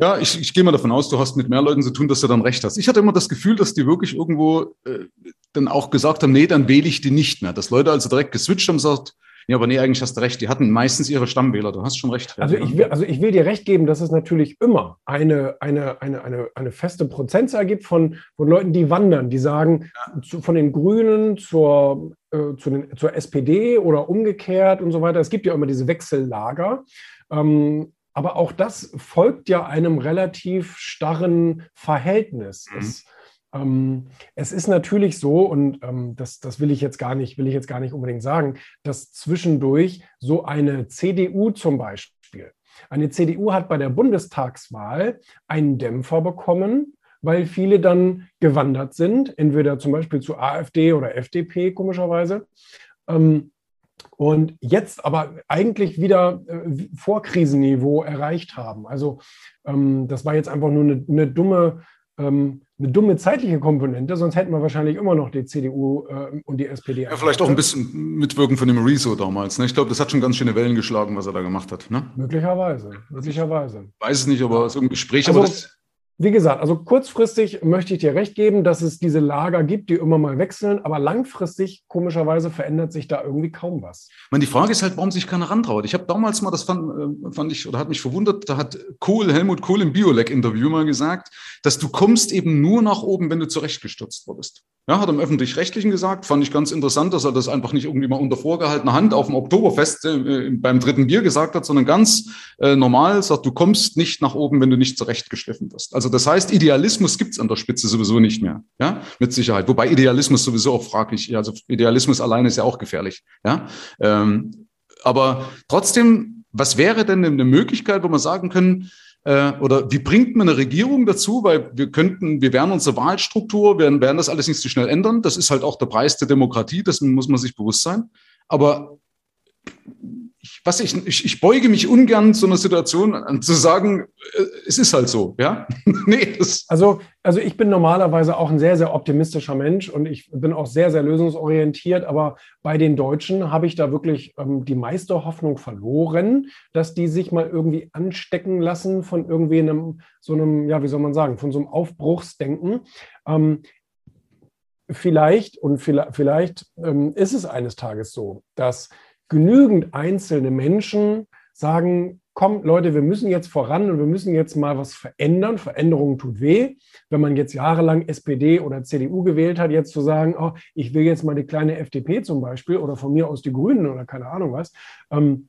S1: Ja, ich, ich gehe mal davon aus, du hast mit mehr Leuten zu tun, dass du dann recht hast. Ich hatte immer das Gefühl, dass die wirklich irgendwo äh, dann auch gesagt haben, nee, dann wähle ich die nicht mehr. Dass Leute also direkt geswitcht haben und gesagt, ja, aber nee, eigentlich hast du recht. Die hatten meistens ihre Stammwähler. Du hast schon recht.
S2: Also ich will, also ich will dir recht geben, dass es natürlich immer eine, eine, eine, eine, eine feste Prozentzahl gibt von, von Leuten, die wandern, die sagen, ja. zu, von den Grünen zur, äh, zu den, zur SPD oder umgekehrt und so weiter. Es gibt ja immer diese Wechsellager. Ähm, aber auch das folgt ja einem relativ starren Verhältnis. Mhm. Es, ähm, es, ist natürlich so, und ähm, das, das will ich jetzt gar nicht, will ich jetzt gar nicht unbedingt sagen, dass zwischendurch so eine CDU zum Beispiel, eine CDU hat bei der Bundestagswahl einen Dämpfer bekommen, weil viele dann gewandert sind, entweder zum Beispiel zu AfD oder FDP, komischerweise. Ähm, und jetzt aber eigentlich wieder äh, Vorkrisenniveau erreicht haben. Also ähm, das war jetzt einfach nur eine, eine dumme ähm, eine dumme zeitliche Komponente, sonst hätten wir wahrscheinlich immer noch die CDU äh, und die SPD.
S1: Ja, vielleicht auch ein bisschen mitwirken von dem Rezo damals. Ne? Ich glaube, das hat schon ganz schöne Wellen geschlagen, was er da gemacht hat. Ne?
S2: Möglicherweise, möglicherweise.
S1: Ich weiß es nicht, aber so ein Gespräch.
S2: Also, wie gesagt, also kurzfristig möchte ich dir recht geben, dass es diese Lager gibt, die immer mal wechseln, aber langfristig, komischerweise, verändert sich da irgendwie kaum was.
S1: Ich meine, die Frage ist halt, warum sich keiner rantraut. Ich habe damals mal, das fand, äh, fand ich oder hat mich verwundert, da hat Kohl, Helmut Kohl im Biolek-Interview mal gesagt, dass du kommst eben nur nach oben, wenn du zurechtgestürzt wurdest. Ja, hat im Öffentlich-Rechtlichen gesagt, fand ich ganz interessant, dass er das einfach nicht irgendwie mal unter vorgehaltener Hand auf dem Oktoberfest äh, beim dritten Bier gesagt hat, sondern ganz äh, normal sagt, du kommst nicht nach oben, wenn du nicht zurechtgeschliffen wirst. Also das heißt, Idealismus gibt's an der Spitze sowieso nicht mehr, ja, mit Sicherheit. Wobei Idealismus sowieso auch fraglich, also Idealismus alleine ist ja auch gefährlich, ja. Ähm, aber trotzdem, was wäre denn eine Möglichkeit, wo man sagen können, äh, oder wie bringt man eine Regierung dazu? Weil wir könnten, wir werden unsere Wahlstruktur, werden, werden das alles nicht so schnell ändern. Das ist halt auch der Preis der Demokratie, das muss man sich bewusst sein. Aber ich, was ich, ich, ich beuge mich ungern zu einer Situation an, zu sagen, äh, es ist halt so, ja. [laughs]
S2: nee, also, also ich bin normalerweise auch ein sehr, sehr optimistischer Mensch und ich bin auch sehr, sehr lösungsorientiert, aber bei den Deutschen habe ich da wirklich ähm, die meiste Hoffnung verloren, dass die sich mal irgendwie anstecken lassen von irgendwie einem, so einem, ja, wie soll man sagen, von so einem Aufbruchsdenken. Ähm, vielleicht und vielleicht, vielleicht ähm, ist es eines Tages so, dass genügend einzelne Menschen sagen, komm Leute, wir müssen jetzt voran und wir müssen jetzt mal was verändern. Veränderung tut weh. Wenn man jetzt jahrelang SPD oder CDU gewählt hat, jetzt zu sagen, oh, ich will jetzt mal die kleine FDP zum Beispiel oder von mir aus die Grünen oder keine Ahnung was, ähm,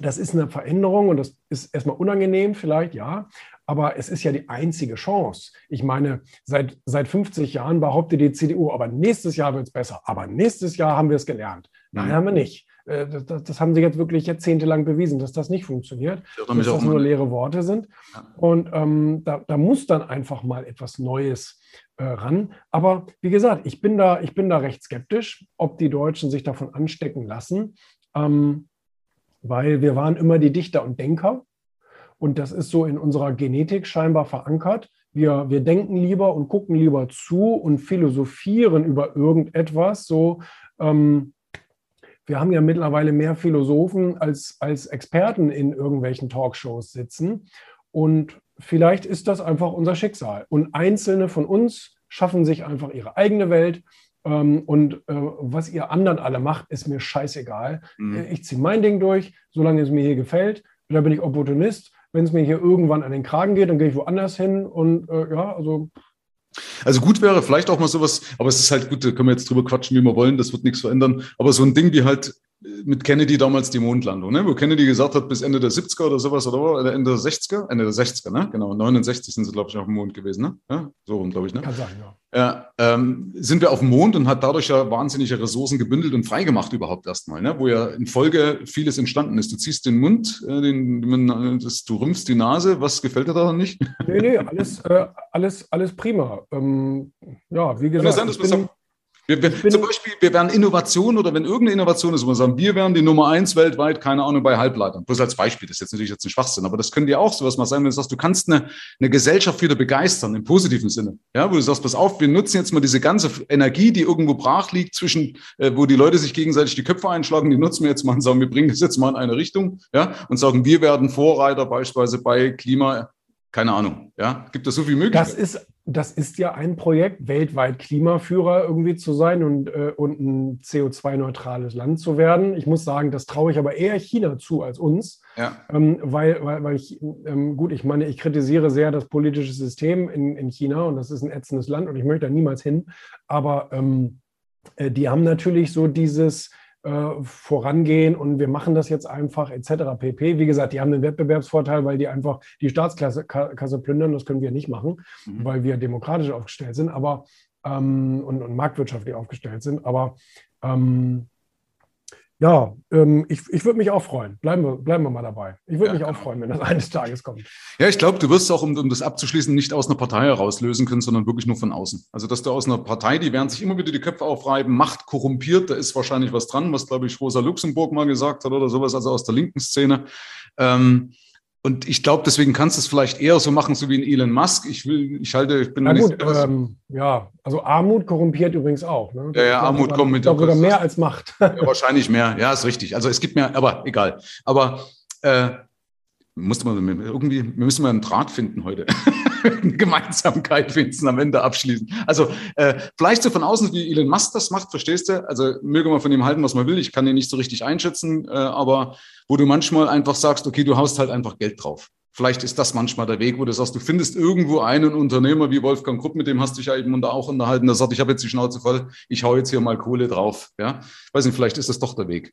S2: das ist eine Veränderung und das ist erstmal unangenehm vielleicht, ja, aber es ist ja die einzige Chance. Ich meine, seit, seit 50 Jahren behauptet die CDU, aber nächstes Jahr wird es besser, aber nächstes Jahr haben wir es gelernt. Nein, haben wir nicht. Äh, das, das, haben sie jetzt wirklich jahrzehntelang bewiesen, dass das nicht funktioniert, dass das nur leere Worte sind. Ja. Und ähm, da, da, muss dann einfach mal etwas Neues äh, ran. Aber wie gesagt, ich bin, da, ich bin da recht skeptisch, ob die Deutschen sich davon anstecken lassen, ähm, weil wir waren immer die Dichter und Denker. Und das ist so in unserer Genetik scheinbar verankert. Wir, wir denken lieber und gucken lieber zu und philosophieren über irgendetwas, so ähm, wir haben ja mittlerweile mehr Philosophen als, als Experten in irgendwelchen Talkshows sitzen. Und vielleicht ist das einfach unser Schicksal. Und Einzelne von uns schaffen sich einfach ihre eigene Welt. Ähm, und äh, was ihr anderen alle macht, ist mir scheißegal. Mhm. Ich ziehe mein Ding durch, solange es mir hier gefällt. Da bin ich Opportunist. Wenn es mir hier irgendwann an den Kragen geht, dann gehe ich woanders hin. Und äh, ja, also
S1: Also gut wäre vielleicht auch mal sowas, aber es ist halt gut, da können wir jetzt drüber quatschen, wie wir wollen, das wird nichts verändern. Aber so ein Ding wie halt mit Kennedy damals die Mondlandung, ne? wo Kennedy gesagt hat, bis Ende der 70er oder sowas, oder Ende der 60er, Ende der 60er, ne? genau, 69 sind sie, glaube ich, auf dem Mond gewesen, ne? Ja, so rum, glaube ich. Ne? Kann sein, ja. Ja, ähm, sind wir auf dem Mond und hat dadurch ja wahnsinnige Ressourcen gebündelt und freigemacht überhaupt erstmal, ne? wo ja in Folge vieles entstanden ist. Du ziehst den Mund, äh, den, das, du rümpfst die Nase, was gefällt dir daran nicht?
S2: Nee, nee, alles, äh, alles, alles prima. Ähm, ja, wie gesagt.
S1: Wir, wir, zum Beispiel, wir wären Innovation oder wenn irgendeine Innovation ist, wo wir sagen, wir wären die Nummer eins weltweit, keine Ahnung, bei Halbleitern. Bloß als Beispiel, das ist jetzt natürlich jetzt ein Schwachsinn, aber das können dir auch sowas mal sein, wenn du sagst, du kannst eine, eine Gesellschaft wieder begeistern, im positiven Sinne. Ja, wo du sagst, pass auf, wir nutzen jetzt mal diese ganze Energie, die irgendwo brach liegt, zwischen, äh, wo die Leute sich gegenseitig die Köpfe einschlagen, die nutzen wir jetzt mal und sagen, wir bringen das jetzt mal in eine Richtung, ja, und sagen, wir werden Vorreiter beispielsweise bei Klima, keine Ahnung, ja, gibt es so viel Möglichkeiten.
S2: Das ist das ist ja ein Projekt, weltweit Klimaführer irgendwie zu sein und, äh, und ein CO2-neutrales Land zu werden. Ich muss sagen, das traue ich aber eher China zu als uns. Ja. Ähm, weil, weil, weil ich, ähm, gut, ich meine, ich kritisiere sehr das politische System in, in China und das ist ein ätzendes Land und ich möchte da niemals hin. Aber ähm, äh, die haben natürlich so dieses, äh, vorangehen und wir machen das jetzt einfach etc. pp. Wie gesagt, die haben einen Wettbewerbsvorteil, weil die einfach die Staatskasse Kasse plündern. Das können wir nicht machen, mhm. weil wir demokratisch aufgestellt sind, aber ähm, und, und, marktwirtschaftlich aufgestellt sind. Aber ähm, ja, ähm, ich, ich würde mich auch freuen. Bleiben wir, bleiben wir mal dabei. Ich würde ja, mich auch genau. freuen, wenn das [laughs] eines Tages kommt.
S1: Ja, ich glaube, du wirst auch, um, um das abzuschließen, nicht aus einer Partei heraus lösen können, sondern wirklich nur von außen. Also, dass du aus einer Partei, die werden sich immer wieder die Köpfe aufreiben, Macht korrumpiert, da ist wahrscheinlich was dran, was, glaube ich, Rosa Luxemburg mal gesagt hat oder sowas, also aus der linken Szene. Ähm, und ich glaube, deswegen kannst du es vielleicht eher so machen, so wie ein Elon Musk. Ich will, ich halte, ich bin
S2: Na gut, ähm, ja, also Armut korrumpiert übrigens auch.
S1: Ne? Ja, ja, Armut kommt mit.
S2: Sogar mehr als Macht.
S1: Ja, wahrscheinlich mehr. Ja, ist richtig. Also es gibt mehr, aber egal. Aber äh, musste man irgendwie, wir müssen mal einen Draht finden heute. [laughs] [laughs] Gemeinsamkeit finden, am Ende abschließen. Also äh, vielleicht so von außen, wie Elon Musk das macht, verstehst du? Also möge man von ihm halten, was man will. Ich kann ihn nicht so richtig einschätzen, äh, aber wo du manchmal einfach sagst, okay, du haust halt einfach Geld drauf. Vielleicht ist das manchmal der Weg, wo du sagst, du findest irgendwo einen Unternehmer wie Wolfgang Krupp, mit dem hast du dich ja eben auch unterhalten, der sagt, ich habe jetzt die Schnauze voll, ich hau jetzt hier mal Kohle drauf. Ja, weiß nicht, vielleicht ist das doch der Weg.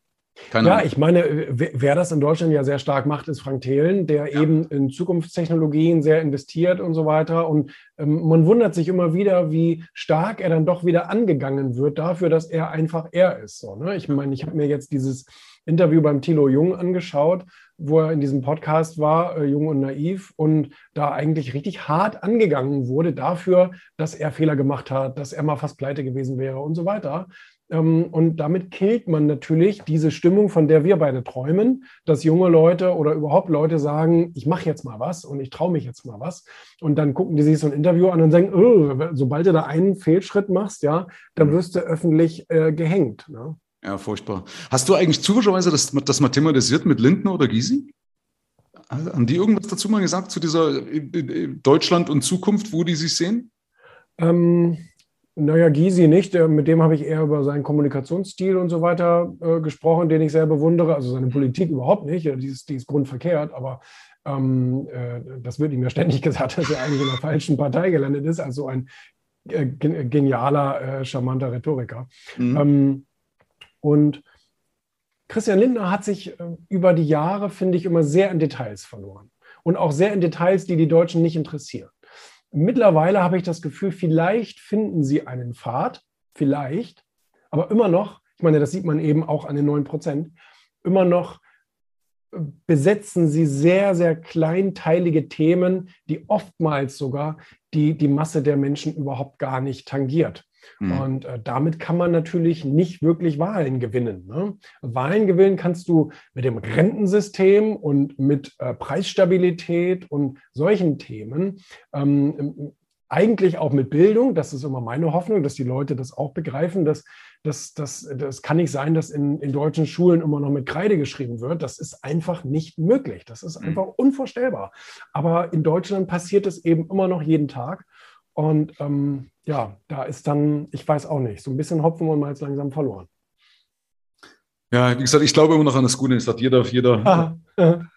S2: Keine ja, ich meine, wer das in Deutschland ja sehr stark macht, ist Frank Thelen, der ja. eben in Zukunftstechnologien sehr investiert und so weiter. Und ähm, man wundert sich immer wieder, wie stark er dann doch wieder angegangen wird dafür, dass er einfach er ist. So, ne? Ich meine, ich habe mir jetzt dieses Interview beim Thilo Jung angeschaut, wo er in diesem Podcast war, äh, Jung und Naiv, und da eigentlich richtig hart angegangen wurde dafür, dass er Fehler gemacht hat, dass er mal fast pleite gewesen wäre und so weiter. Ähm, und damit killt man natürlich diese Stimmung, von der wir beide träumen, dass junge Leute oder überhaupt Leute sagen, ich mache jetzt mal was und ich traue mich jetzt mal was. Und dann gucken die sich so ein Interview an und sagen, oh, sobald du da einen Fehlschritt machst, ja, dann mhm. wirst du öffentlich äh, gehängt. Ne?
S1: Ja, furchtbar. Hast du eigentlich zufälligerweise das, das mal thematisiert mit Lindner oder Gysi? Haben die irgendwas dazu mal gesagt zu dieser äh, äh, Deutschland und Zukunft, wo die sich sehen?
S2: Ähm, naja, Gysi nicht. Mit dem habe ich eher über seinen Kommunikationsstil und so weiter äh, gesprochen, den ich sehr bewundere. Also seine Politik überhaupt nicht. Die ist, die ist grundverkehrt, aber ähm, äh, das wird ihm ja ständig [laughs] gesagt, dass er eigentlich in der falschen Partei gelandet ist. Also ein äh, genialer, äh, charmanter Rhetoriker. Mhm. Ähm, und Christian Lindner hat sich äh, über die Jahre, finde ich, immer sehr in Details verloren. Und auch sehr in Details, die die Deutschen nicht interessieren mittlerweile habe ich das Gefühl, vielleicht finden sie einen Pfad, vielleicht, aber immer noch, ich meine, das sieht man eben auch an den 9 Prozent, immer noch besetzen sie sehr, sehr kleinteilige Themen, die oftmals sogar die, die Masse der Menschen überhaupt gar nicht tangiert. Mhm. Und äh, damit kann man natürlich nicht wirklich Wahlen gewinnen. Ne? Wahlen gewinnen kannst du mit dem Rentensystem und mit äh, Preisstabilität und solchen Themen. Ähm, eigentlich auch mit Bildung, das ist immer meine Hoffnung, dass die Leute das auch begreifen, dass das, das, das kann nicht sein, dass in, in deutschen Schulen immer noch mit Kreide geschrieben wird. Das ist einfach nicht möglich. Das ist mhm. einfach unvorstellbar. Aber in Deutschland passiert es eben immer noch jeden Tag. Und ähm, ja, da ist dann, ich weiß auch nicht, so ein bisschen Hopfen und Malz langsam verloren.
S1: Ja, wie gesagt, ich glaube immer noch an das Gute. Es hat jeder, jeder, [laughs]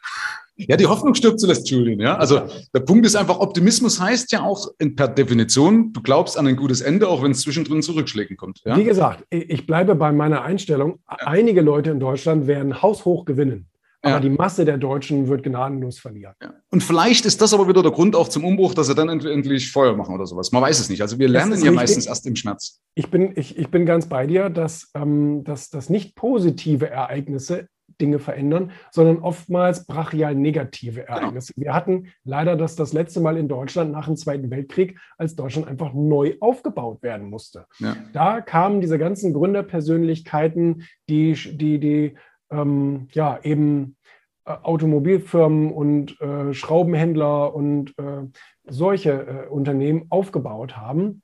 S1: Ja, die Hoffnung stirbt zuletzt, Julian. Ja? Also der Punkt ist einfach, Optimismus heißt ja auch per Definition, du glaubst an ein gutes Ende, auch wenn es zwischendrin zu Rückschlägen kommt.
S2: Ja? Wie gesagt, ich bleibe bei meiner Einstellung. Ja. Einige Leute in Deutschland werden haushoch gewinnen. Aber ja. die Masse der Deutschen wird gnadenlos verlieren.
S1: Ja. Und vielleicht ist das aber wieder der Grund auch zum Umbruch, dass sie dann endlich Feuer machen oder sowas. Man weiß es nicht. Also wir lernen ja richtig. meistens erst im Schmerz.
S2: Ich bin, ich, ich bin ganz bei dir, dass, ähm, dass, dass nicht positive Ereignisse Dinge verändern, sondern oftmals brachial negative genau. Ereignisse. Genau. Wir hatten leider das das letzte Mal in Deutschland nach dem Zweiten Weltkrieg, als Deutschland einfach neu aufgebaut werden musste. Ja. Da kamen diese ganzen Gründerpersönlichkeiten, die, die, die ähm, ja, eben äh, Automobilfirmen und äh, Schraubenhändler und äh, solche äh, Unternehmen aufgebaut haben,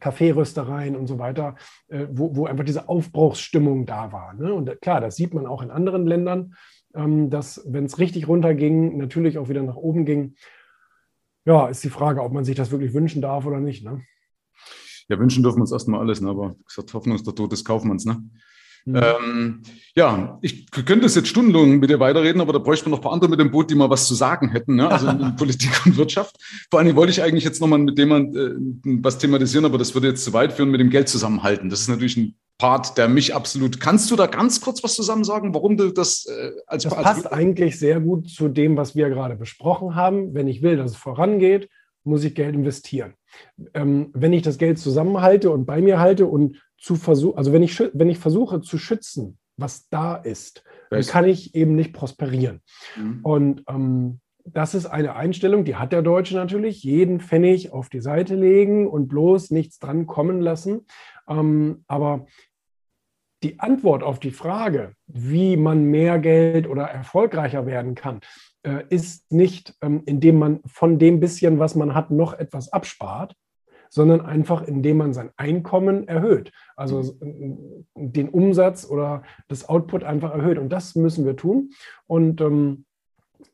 S2: Kaffeeröstereien und so weiter, wo, wo, einfach diese Aufbruchsstimmung da war. Ne? Und klar, das sieht man auch in anderen Ländern, ähm, dass wenn es richtig runterging, natürlich auch wieder nach oben ging. Ja, ist die Frage, ob man sich das wirklich wünschen darf oder nicht. Ne?
S1: Ja, wünschen dürfen wir uns erstmal alles, ne? aber gesagt, Hoffnung ist der Tod des Kaufmanns. Ne? Mhm. Ähm, ja, ich könnte es jetzt stundenlang mit dir weiterreden, aber da bräuchte man noch ein paar andere mit dem Boot, die mal was zu sagen hätten, ne? also in [laughs] Politik und Wirtschaft. Vor allem wollte ich eigentlich jetzt nochmal mit dem äh, was thematisieren, aber das würde jetzt zu weit führen mit dem Geld zusammenhalten. Das ist natürlich ein Part, der mich absolut. Kannst du da ganz kurz was zusammen sagen, warum du das
S2: äh, als Das passt eigentlich sehr gut zu dem, was wir gerade besprochen haben. Wenn ich will, dass es vorangeht, muss ich Geld investieren. Ähm, wenn ich das Geld zusammenhalte und bei mir halte und zu versuchen, also wenn ich, wenn ich versuche zu schützen, was da ist, dann kann ich eben nicht prosperieren. Mhm. Und ähm, das ist eine Einstellung, die hat der Deutsche natürlich, jeden Pfennig auf die Seite legen und bloß nichts dran kommen lassen. Ähm, aber die Antwort auf die Frage, wie man mehr Geld oder erfolgreicher werden kann, äh, ist nicht, ähm, indem man von dem bisschen, was man hat, noch etwas abspart, sondern einfach indem man sein Einkommen erhöht. Also mhm. den Umsatz oder das Output einfach erhöht. Und das müssen wir tun. Und ähm,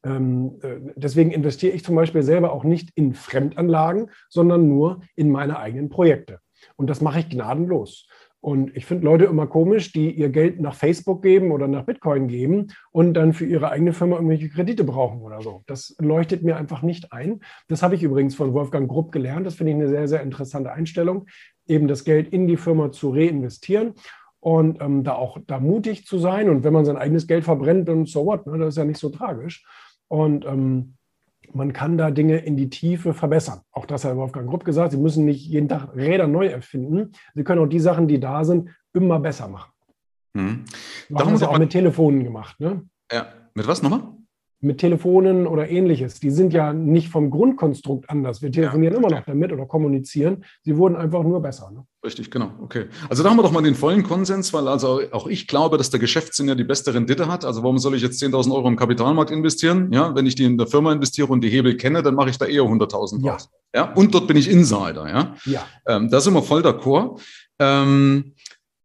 S2: ähm, äh, deswegen investiere ich zum Beispiel selber auch nicht in Fremdanlagen, sondern nur in meine eigenen Projekte. Und das mache ich gnadenlos. Und ich finde Leute immer komisch, die ihr Geld nach Facebook geben oder nach Bitcoin geben und dann für ihre eigene Firma irgendwelche Kredite brauchen oder so. Das leuchtet mir einfach nicht ein. Das habe ich übrigens von Wolfgang Grupp gelernt. Das finde ich eine sehr, sehr interessante Einstellung, eben das Geld in die Firma zu reinvestieren und ähm, da auch da mutig zu sein. Und wenn man sein eigenes Geld verbrennt, dann so what, ne? das ist ja nicht so tragisch. Und ähm, man kann da Dinge in die Tiefe verbessern. Auch das hat Wolfgang Grupp gesagt. Sie müssen nicht jeden Tag Räder neu erfinden. Sie können auch die Sachen, die da sind, immer besser machen. Hm. Wir haben ja auch mit Telefonen gemacht. Ne?
S1: Ja, mit was nochmal?
S2: Mit Telefonen oder ähnliches. Die sind ja nicht vom Grundkonstrukt anders. Wir telefonieren ja, immer noch damit oder kommunizieren. Sie wurden einfach nur besser. Ne?
S1: Richtig, genau. Okay. Also da haben wir doch mal den vollen Konsens, weil also auch ich glaube, dass der Geschäftssinn ja die beste Rendite hat. Also warum soll ich jetzt 10.000 Euro im Kapitalmarkt investieren? Ja, wenn ich die in der Firma investiere und die Hebel kenne, dann mache ich da eher 100.000 ja. Ja, und dort bin ich Insider. Ja, ja. Ähm, da sind wir voll d'accord. Ähm,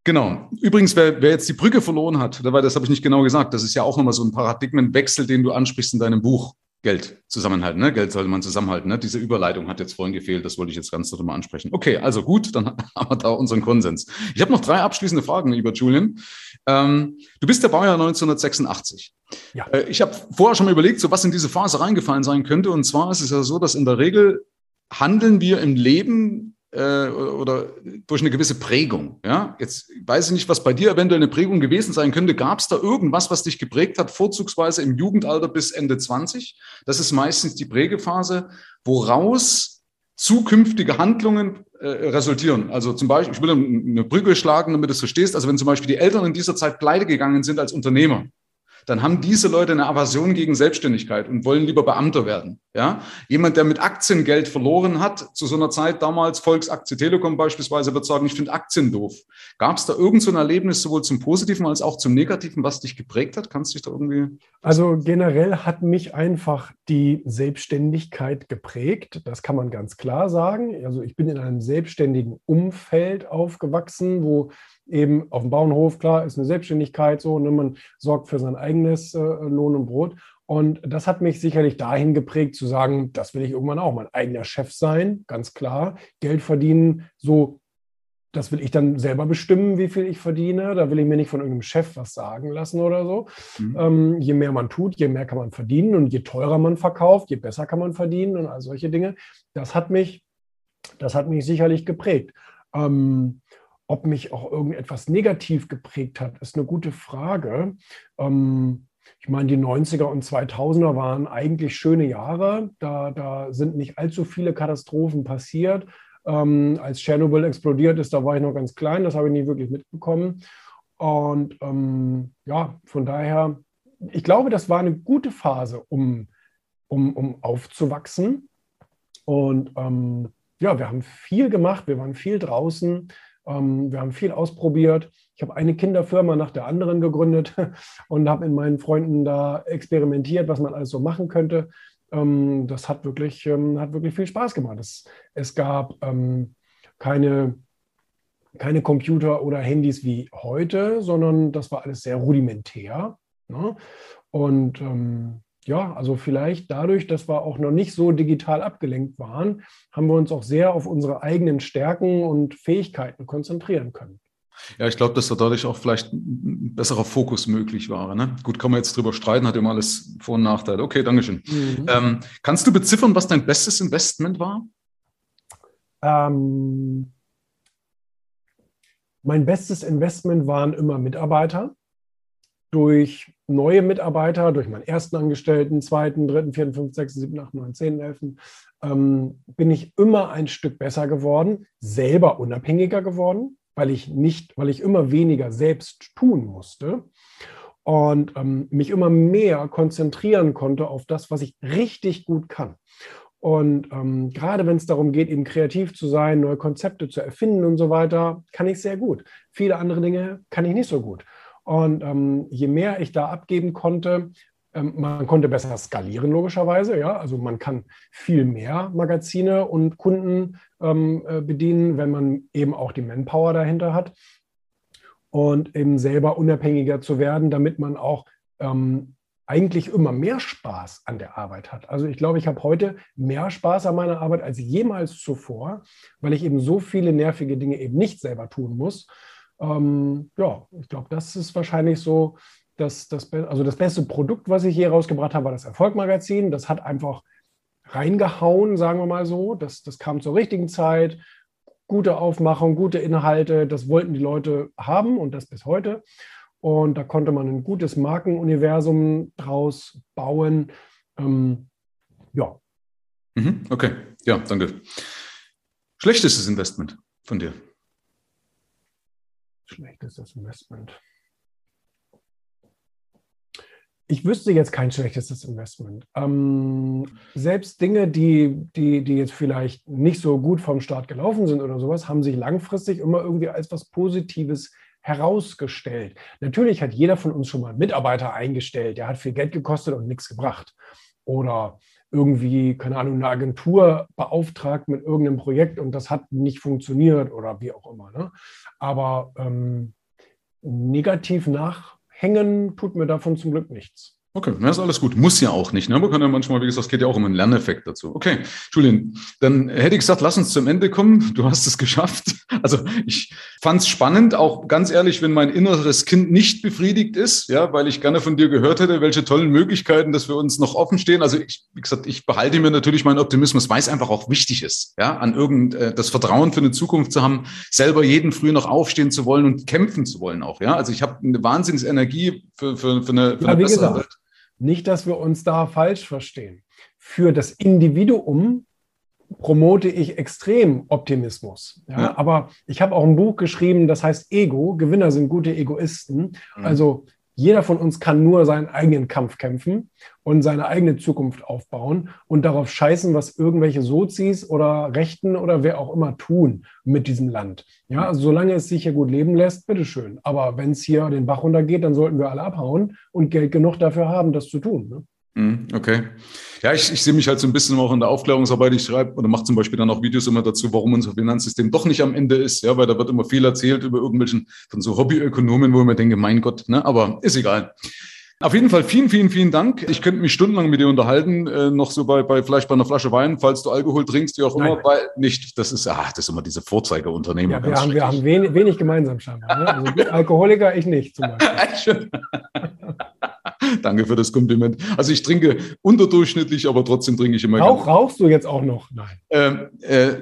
S1: Genau. Übrigens, wer, wer jetzt die Brücke verloren hat, weil das habe ich nicht genau gesagt, das ist ja auch nochmal so ein Paradigmenwechsel, den du ansprichst in deinem Buch. Geld zusammenhalten, ne? Geld sollte man zusammenhalten. Ne? Diese Überleitung hat jetzt vorhin gefehlt, das wollte ich jetzt ganz nochmal ansprechen. Okay, also gut, dann [laughs] haben wir da unseren Konsens. Ich habe noch drei abschließende Fragen, lieber Julian. Ähm, du bist der Baujahr 1986. Ja. Äh, ich habe vorher schon mal überlegt, so was in diese Phase reingefallen sein könnte. Und zwar ist es ja so, dass in der Regel handeln wir im Leben äh, oder durch eine gewisse Prägung. Ja? Jetzt weiß ich nicht, was bei dir eventuell eine Prägung gewesen sein könnte. Gab es da irgendwas, was dich geprägt hat, vorzugsweise im Jugendalter bis Ende 20? Das ist meistens die Prägephase, woraus zukünftige Handlungen äh, resultieren. Also zum Beispiel, ich will eine Brücke schlagen, damit du es verstehst. Also wenn zum Beispiel die Eltern in dieser Zeit pleite gegangen sind als Unternehmer, dann haben diese Leute eine Aversion gegen Selbstständigkeit und wollen lieber Beamter werden. Ja? Jemand, der mit Aktien Geld verloren hat, zu so einer Zeit damals, Volksaktie Telekom beispielsweise, wird sagen, ich finde Aktien doof. Gab es da irgend so ein Erlebnis sowohl zum Positiven als auch zum Negativen, was dich geprägt hat? Kannst du dich da irgendwie...
S2: Also generell hat mich einfach die Selbstständigkeit geprägt. Das kann man ganz klar sagen. Also ich bin in einem selbstständigen Umfeld aufgewachsen, wo eben auf dem Bauernhof, klar, ist eine Selbstständigkeit so, ne, man sorgt für sein eigenes äh, Lohn und Brot. Und das hat mich sicherlich dahin geprägt, zu sagen, das will ich irgendwann auch, mein eigener Chef sein, ganz klar, Geld verdienen, so das will ich dann selber bestimmen, wie viel ich verdiene. Da will ich mir nicht von irgendeinem Chef was sagen lassen oder so. Mhm. Ähm, je mehr man tut, je mehr kann man verdienen und je teurer man verkauft, je besser kann man verdienen und all solche Dinge. Das hat mich, das hat mich sicherlich geprägt. Ähm, ob mich auch irgendetwas negativ geprägt hat, ist eine gute Frage. Ähm, ich meine, die 90er und 2000er waren eigentlich schöne Jahre. Da, da sind nicht allzu viele Katastrophen passiert. Ähm, als Tschernobyl explodiert ist, da war ich noch ganz klein, das habe ich nie wirklich mitbekommen. Und ähm, ja, von daher, ich glaube, das war eine gute Phase, um, um, um aufzuwachsen. Und ähm, ja, wir haben viel gemacht, wir waren viel draußen, ähm, wir haben viel ausprobiert. Ich habe eine Kinderfirma nach der anderen gegründet [laughs] und habe in meinen Freunden da experimentiert, was man alles so machen könnte. Ähm, das hat wirklich, ähm, hat wirklich viel Spaß gemacht. Es, es gab ähm, keine, keine Computer oder Handys wie heute, sondern das war alles sehr rudimentär. Ne? Und ähm, ja, also vielleicht dadurch, dass wir auch noch nicht so digital abgelenkt waren, haben wir uns auch sehr auf unsere eigenen Stärken und Fähigkeiten konzentrieren können.
S1: Ja, ich glaube, dass da dadurch auch vielleicht ein besserer Fokus möglich war. Ne? Gut, kann man jetzt drüber streiten, hat immer alles Vor- und Nachteile. Okay, Dankeschön. Mhm. Ähm, kannst du beziffern, was dein bestes Investment war? Ähm,
S2: mein bestes Investment waren immer Mitarbeiter. Durch neue Mitarbeiter, durch meinen ersten Angestellten, zweiten, dritten, vierten, fünften, sechsten, siebten, achten, neunten, zehnten, elften, ähm, bin ich immer ein Stück besser geworden, selber unabhängiger geworden weil ich nicht, weil ich immer weniger selbst tun musste und ähm, mich immer mehr konzentrieren konnte auf das, was ich richtig gut kann. Und ähm, gerade wenn es darum geht, eben kreativ zu sein, neue Konzepte zu erfinden und so weiter, kann ich sehr gut. Viele andere Dinge kann ich nicht so gut. Und ähm, je mehr ich da abgeben konnte, ähm, man konnte besser skalieren, logischerweise. Ja? Also man kann viel mehr Magazine und Kunden ähm, äh, bedienen, wenn man eben auch die Manpower dahinter hat. Und eben selber unabhängiger zu werden, damit man auch ähm, eigentlich immer mehr Spaß an der Arbeit hat. Also ich glaube, ich habe heute mehr Spaß an meiner Arbeit als jemals zuvor, weil ich eben so viele nervige Dinge eben nicht selber tun muss. Ähm, ja, ich glaube, das ist wahrscheinlich so das, das, also das beste Produkt, was ich hier rausgebracht habe, war das Erfolgmagazin. Das hat einfach reingehauen, sagen wir mal so. Das, das kam zur richtigen Zeit. Gute Aufmachung, gute Inhalte, das wollten die Leute haben und das bis heute. Und da konnte man ein gutes Markenuniversum draus bauen. Ähm,
S1: ja. Mhm, okay, ja, danke. Schlechtestes Investment von dir?
S2: Schlechtestes Investment ich wüsste jetzt kein schlechtes Investment. Ähm, selbst Dinge, die, die, die jetzt vielleicht nicht so gut vom Start gelaufen sind oder sowas, haben sich langfristig immer irgendwie als was Positives herausgestellt. Natürlich hat jeder von uns schon mal einen Mitarbeiter eingestellt, der hat viel Geld gekostet und nichts gebracht. Oder irgendwie, keine Ahnung, eine Agentur beauftragt mit irgendeinem Projekt und das hat nicht funktioniert oder wie auch immer. Ne? Aber ähm, negativ nach hängen tut mir davon zum Glück nichts.
S1: Okay, das ist alles gut. Muss ja auch nicht. Ne? Man kann ja manchmal, wie gesagt, es geht ja auch um einen Lerneffekt dazu. Okay, Julian, dann hätte ich gesagt, lass uns zum Ende kommen. Du hast es geschafft. [laughs] Also ich fand es spannend, auch ganz ehrlich, wenn mein inneres Kind nicht befriedigt ist, ja, weil ich gerne von dir gehört hätte, welche tollen Möglichkeiten, dass wir uns noch offen stehen. Also ich, wie gesagt, ich behalte mir natürlich meinen Optimismus, weil es einfach auch wichtig ist, ja, an irgend äh, das Vertrauen für eine Zukunft zu haben, selber jeden früh noch aufstehen zu wollen und kämpfen zu wollen auch. Ja, also ich habe eine Wahnsinnsenergie für, für, für eine, für
S2: ja, eine bessere. Welt. Nicht, dass wir uns da falsch verstehen. Für das Individuum promote ich extrem Optimismus. Ja, ja. Aber ich habe auch ein Buch geschrieben, das heißt Ego. Gewinner sind gute Egoisten. Mhm. Also jeder von uns kann nur seinen eigenen Kampf kämpfen und seine eigene Zukunft aufbauen und darauf scheißen, was irgendwelche Sozis oder Rechten oder wer auch immer tun mit diesem Land. Ja, also solange es sich hier gut leben lässt, bitteschön. Aber wenn es hier den Bach runtergeht, dann sollten wir alle abhauen und Geld genug dafür haben, das zu tun. Ne?
S1: Mhm, okay. Ja, ich, ich sehe mich halt so ein bisschen auch in der Aufklärungsarbeit. Ich schreibe oder mache zum Beispiel dann auch Videos immer dazu, warum unser Finanzsystem doch nicht am Ende ist. Ja, weil da wird immer viel erzählt über irgendwelchen von so Hobbyökonomen, wo ich mir denke, mein Gott, ne, aber ist egal. Auf jeden Fall vielen, vielen, vielen Dank. Ich könnte mich stundenlang mit dir unterhalten, äh, noch so bei, bei vielleicht bei einer Flasche Wein, falls du Alkohol trinkst, wie auch immer, weil nicht. Das ist, ach, das ist immer diese Vorzeigeunternehmer.
S2: Ja, wir, haben, wir haben wenig, wenig gemeinsam scheinbar. Ne? Also Alkoholiker, ich nicht zum Beispiel. [laughs] [laughs]
S1: Danke für das Kompliment. Also ich trinke unterdurchschnittlich, aber trotzdem trinke ich immer.
S2: Rauch, rauchst du jetzt auch noch?
S1: Nein. Ähm, äh,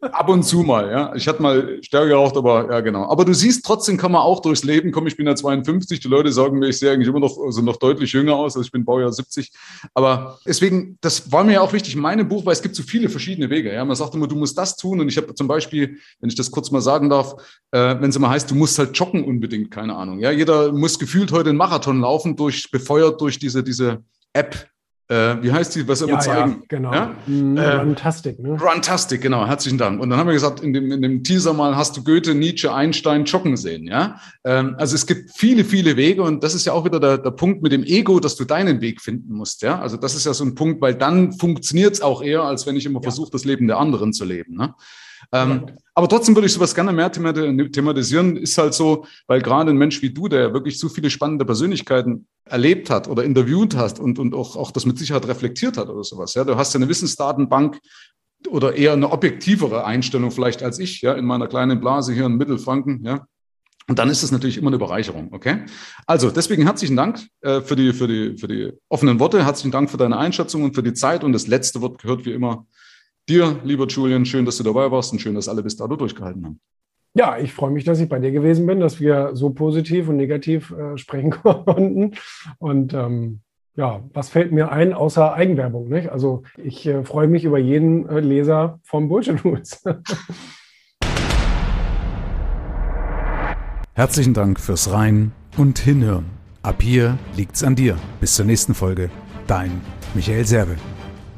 S1: ab und zu mal, ja. Ich hatte mal stärker geraucht, aber ja, genau. Aber du siehst, trotzdem kann man auch durchs Leben kommen. Ich bin ja 52. Die Leute sagen mir, ich sehe eigentlich immer noch, also noch deutlich jünger aus. Also ich bin Baujahr 70. Aber deswegen, das war mir ja auch wichtig in meinem Buch, weil es gibt so viele verschiedene Wege. Ja. Man sagt immer, du musst das tun. Und ich habe zum Beispiel, wenn ich das kurz mal sagen darf, äh, wenn es immer heißt, du musst halt joggen unbedingt, keine Ahnung. Ja, jeder muss gefühlt heute einen Marathon laufen, durch, befeuert durch diese, diese App, äh, wie heißt die, was wir ja, zeigen? Ja,
S2: genau. Ja? Mhm, äh, Runtastic,
S1: ne? Runtastic, genau. Herzlichen Dank. Und dann haben wir gesagt, in dem, in dem Teaser mal hast du Goethe, Nietzsche, Einstein joggen sehen, ja? Ähm, also es gibt viele, viele Wege und das ist ja auch wieder der, der Punkt mit dem Ego, dass du deinen Weg finden musst, ja? Also das ist ja so ein Punkt, weil dann funktioniert es auch eher, als wenn ich immer ja. versuche, das Leben der anderen zu leben, ne? Ähm, aber trotzdem würde ich sowas gerne mehr thematisieren. Ist halt so, weil gerade ein Mensch wie du, der wirklich so viele spannende Persönlichkeiten erlebt hat oder interviewt hast und, und auch, auch das mit Sicherheit reflektiert hat oder sowas. Ja, du hast ja eine Wissensdatenbank oder eher eine objektivere Einstellung vielleicht als ich, ja, in meiner kleinen Blase hier in Mittelfranken, ja. Und dann ist es natürlich immer eine Bereicherung, okay? Also deswegen herzlichen Dank äh, für, die, für, die, für die offenen Worte, herzlichen Dank für deine Einschätzung und für die Zeit. Und das letzte Wort gehört wie immer dir, lieber Julian. Schön, dass du dabei warst und schön, dass alle bis dato durchgehalten haben.
S2: Ja, ich freue mich, dass ich bei dir gewesen bin, dass wir so positiv und negativ äh, sprechen [laughs] konnten. Und ähm, ja, was fällt mir ein außer Eigenwerbung? Nicht? Also ich äh, freue mich über jeden äh, Leser vom Bullshit Rules. [laughs]
S3: Herzlichen Dank fürs Rein und Hinhören. Ab hier liegt's an dir. Bis zur nächsten Folge. Dein Michael Serve.